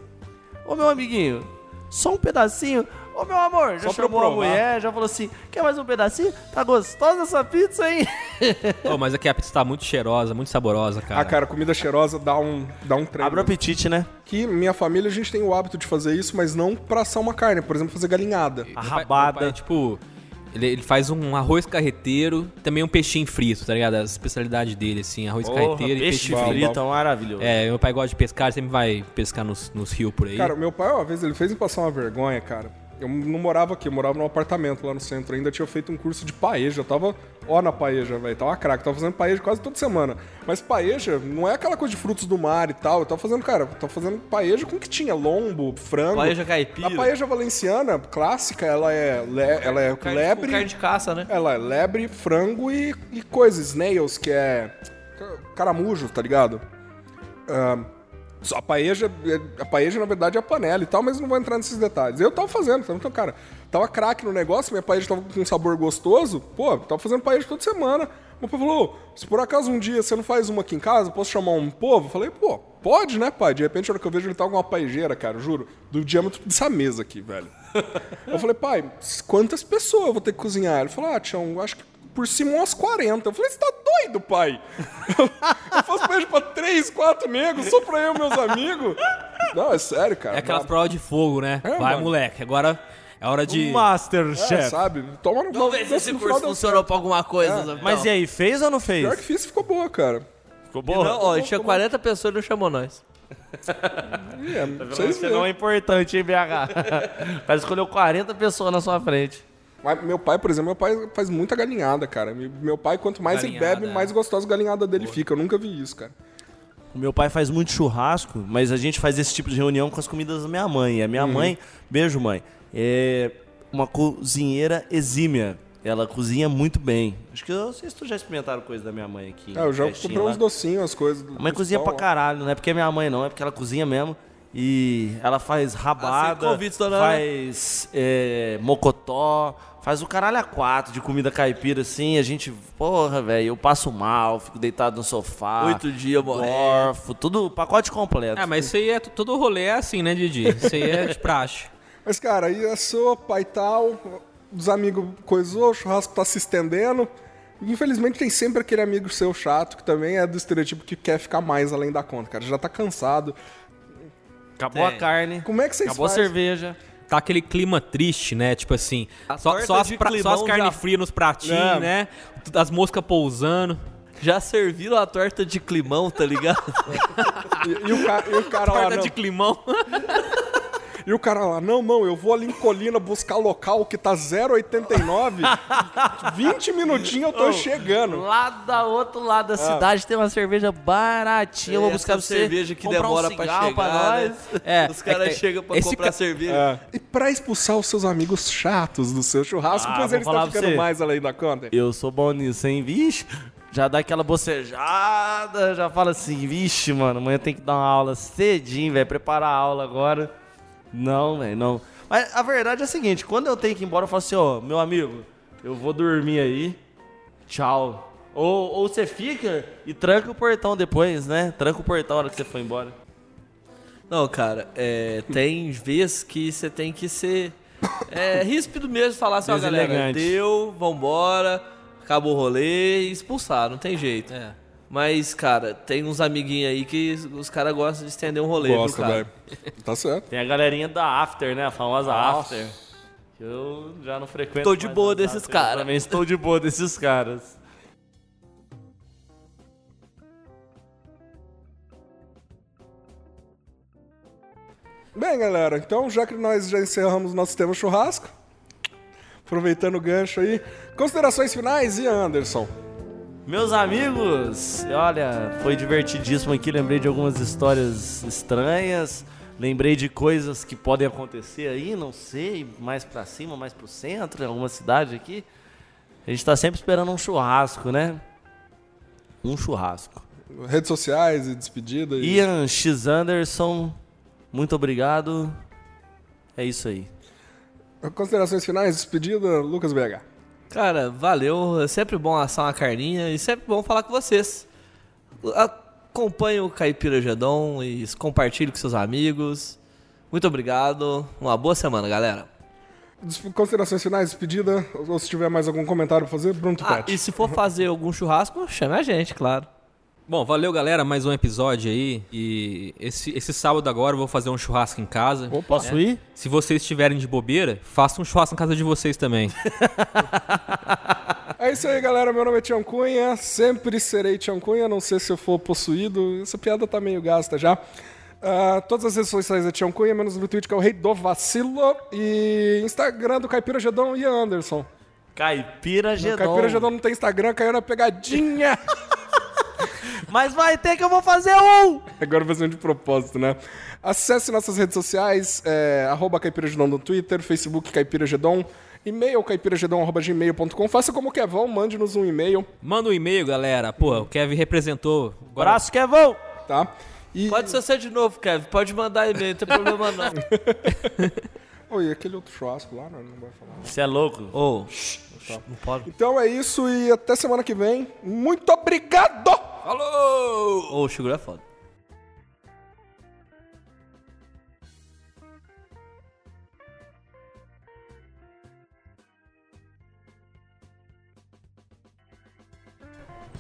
ô meu amiguinho, só um pedacinho. Ô meu amor, já Só chamou a mulher, já falou assim: quer mais um pedacinho? Tá gostosa essa pizza, hein? Ô, mas aqui a pizza tá muito cheirosa, muito saborosa, cara. Ah, cara, comida cheirosa dá um, dá um treino. Abre o apetite, né? Que minha família a gente tem o hábito de fazer isso, mas não pra assar uma carne, por exemplo, fazer galinhada. A pai- rabada. pai, tipo, ele, ele faz um arroz carreteiro, também um peixinho frito, tá ligado? A especialidade dele, assim, arroz Porra, carreteiro e peixe peixe frito. frito, é maravilhoso. É, meu pai gosta de pescar, ele sempre vai pescar nos, nos rios por aí. Cara, meu pai, uma vez, ele fez me passar uma vergonha, cara. Eu não morava aqui, eu morava num apartamento lá no centro. Ainda tinha feito um curso de paeja. Eu tava ó na paeja, velho. Tava craque. Tava fazendo paeja quase toda semana. Mas paeja não é aquela coisa de frutos do mar e tal. Eu tava fazendo, cara, eu tava fazendo paeja com o que tinha. Lombo, frango. Paeja caipira. A paeja valenciana, clássica, ela é, le- ela é Carne, lebre. carne de caça, né? Ela é lebre, frango e, e coisas, snails, que é ca- caramujo, tá ligado? Só a paeja, a paeja, na verdade, é a panela e tal, mas não vou entrar nesses detalhes. Eu tava fazendo, então, cara, tava craque no negócio, minha paeja tava com um sabor gostoso, pô, tava fazendo paeja toda semana. Meu pai falou, se por acaso um dia você não faz uma aqui em casa, posso chamar um povo? Eu falei, pô, pode, né, pai? De repente, a hora que eu vejo ele tava com uma paejeira, cara, juro, do diâmetro dessa mesa aqui, velho. Eu falei, pai, quantas pessoas eu vou ter que cozinhar? Ele falou, ah, Tião, acho que por cima umas 40. Eu falei, você tá doido, pai? Eu faço beijo pra 3, 4 negros, só pra eu e meus amigos. Não, é sério, cara. é aquelas Dá- provas de fogo, né? É, vai, mano. moleque, agora é hora de... Masterchef. É, sabe? Toma no Vamos ver se esse curso funcionou pra alguma coisa. então. Mas e aí, fez ou não fez? Pior que fiz, ficou boa, cara. Ficou E Não, ó, tinha 40 pessoas e não chamou nós. É, Você não é importante, hein, BH? Cara escolheu 40 pessoas na sua frente. Mas meu pai, por exemplo, meu pai faz muita galinhada, cara. Meu pai, quanto mais ele Galinhada, bebe, é. mais gostosa a galinhada dele fica. Eu nunca vi isso, cara. O meu pai faz muito churrasco, mas a gente faz esse tipo de reunião com as comidas da minha mãe. E a minha mãe, beijo mãe, é uma cozinheira exímia. Ela cozinha muito bem. Acho que eu não sei se tu já experimentaram coisa da minha mãe aqui. É, eu já comprei uns docinhos, as coisas. do- A mãe cozinha pra lá. caralho, não é porque é minha mãe não, é porque ela cozinha mesmo. E ela faz rabada, convites, dona Ana. faz é, mocotó, faz o caralho a quatro de comida caipira, assim. A gente, porra, velho, eu passo mal, fico deitado no sofá. Oito dias morrendo. Gorfo, tudo, pacote completo. Ah, mas isso aí é todo rolê é assim, né, Didi? Isso aí é de praxe. Mas, cara, aí a sopa e tal, os amigos coisou, o churrasco tá se estendendo. Infelizmente tem sempre aquele amigo seu chato que também é do estereotipo que quer ficar mais além da conta, cara. Já tá cansado. Acabou a carne, Como é que vocês acabou a fazem? cerveja. Tá aquele clima triste, né? Tipo assim, A só, torta só as, pra- só as carnes já- frias nos pratinhos, É. né? As moscas pousando. Já serviram a torta de climão, tá ligado? E, e o, ca- e o cara lá, Torta não. de climão. E o cara lá, não, não, eu vou ali em Colina buscar local que tá 0,89. 20 minutinhos eu tô chegando. Lá da outro lado da cidade tem uma cerveja baratinha. Eu vou Essa buscar pra você. cerveja que comprar um demora pra chegar, nós. né? É, Os caras é que- chegam pra esse comprar ca- cerveja. É. E pra expulsar os seus amigos chatos do seu churrasco, Ah, pois eles estão pra ficando você. mais além da conta. Eu sou bom nisso, hein? Vixe, já dá aquela bocejada, já fala assim, vixe, mano, amanhã tem que dar uma aula cedinho, velho, preparar a aula agora. Não, velho, não. Mas a verdade é a seguinte, quando eu tenho que ir embora, eu falo assim, ó, meu amigo, eu vou dormir aí, tchau. Ou, ou você fica e tranca o portão depois, né? Tranca o portão na hora que você for embora. Não, cara, é, tem vezes que você tem que ser é, ríspido mesmo, falar assim, ó, galera, deu, vambora, acabou o rolê e expulsar, não tem jeito. É. Mas, cara, tem uns amiguinhos aí que os caras gostam de estender um rolê, Gosta, viu, cara? velho. Tá certo. Tem a galerinha da After, né? A famosa After. Que eu já não frequento Tô de mais boa desses After, cara. Também estou de boa desses caras. Bem, galera, então já que nós já encerramos nosso tema churrasco, aproveitando o gancho aí, considerações finais e Anderson. Meus amigos, olha, foi divertidíssimo aqui. Lembrei de algumas histórias estranhas. Lembrei de coisas que podem acontecer aí, não sei, mais pra cima, mais pro centro, em alguma cidade aqui. A gente tá sempre esperando um churrasco, né? Um churrasco. Redes sociais e despedida. E... Ian X Anderson, muito obrigado. É isso aí. Considerações finais, despedida, Lucas BH. Cara, valeu. É sempre bom assar uma carninha e sempre bom falar com vocês. Acompanhe o Caipira Gedon e compartilhe com seus amigos. Muito obrigado. Uma boa semana, galera. Considerações finais, despedida, ou se tiver mais algum comentário pra fazer, Bruno Ah, Tupete. e se for fazer algum churrasco, chame a gente, claro. Bom, valeu, galera. Mais um episódio aí. E esse, esse sábado agora eu vou fazer um churrasco em casa. Posso ir? Se vocês estiverem de bobeira, façam um churrasco em casa de vocês também. É isso aí, galera. Meu nome é Tião Cunha. Sempre serei Tião Cunha, não sei se eu for possuído. Essa piada tá meio gasta já. Ah, todas as redes sociais é Tião Cunha, menos no Twitter, que é o Rei do Vacilo. E Instagram do Caipira Gedon e Anderson. Caipira Gedon. Caipira Gedon não tem Instagram, caiu na pegadinha. Mas vai ter que eu vou fazer um! Agora vai ser um de propósito, né? Acesse nossas redes sociais, é, arroba caipiragedon no Twitter, Facebook caipiragedon, e-mail caipiragedon.gmail.com. Faça como o Kevão, mande-nos um e-mail, Manda um e-mail, galera. Pô, o Kevin representou. Agora, Braço Kevão! tá? E... Pode ser você de novo, Kevin. Pode mandar e-mail, não tem problema não. Oi, aquele outro churrasco lá, não, não vai falar. Você é louco? Ô, não pode. Então é isso e até semana que vem. Muito obrigado! Ô, o Shiguro é foda.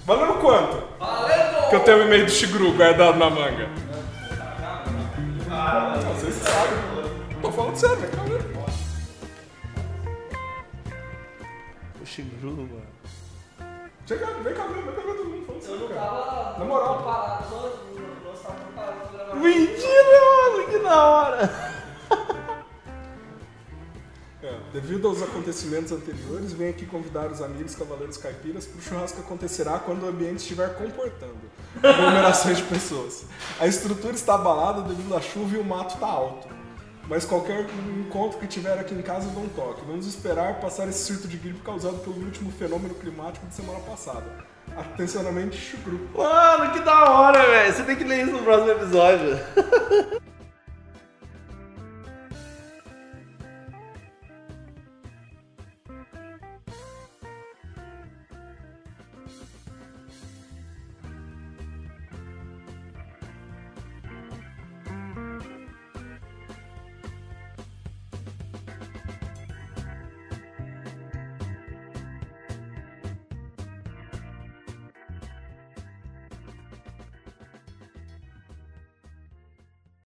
Valendo quanto? Valendo! Que eu tenho o e-mail do Shigru guardado na manga. Ah, vocês sabem. Tô falando sério. Calma aí. O Shigru, mano. Chega, vem cá, vem cá, vem cá todo mundo. Falando sério, cara. Na moral. Mentira, mano, que da hora! É, devido aos acontecimentos anteriores, venho aqui convidar os amigos cavaleiros caipiras para o churrasco que acontecerá quando o ambiente estiver comportando aglomerações de pessoas. A estrutura está abalada devido à chuva e o mato está alto. Mas qualquer encontro que tiver aqui em casa, dou um toque. Vamos esperar passar esse surto de gripe causado pelo último fenômeno climático de semana passada. Atencionalmente, chucru. Mano, que da hora, velho. Você tem que ler isso no próximo episódio.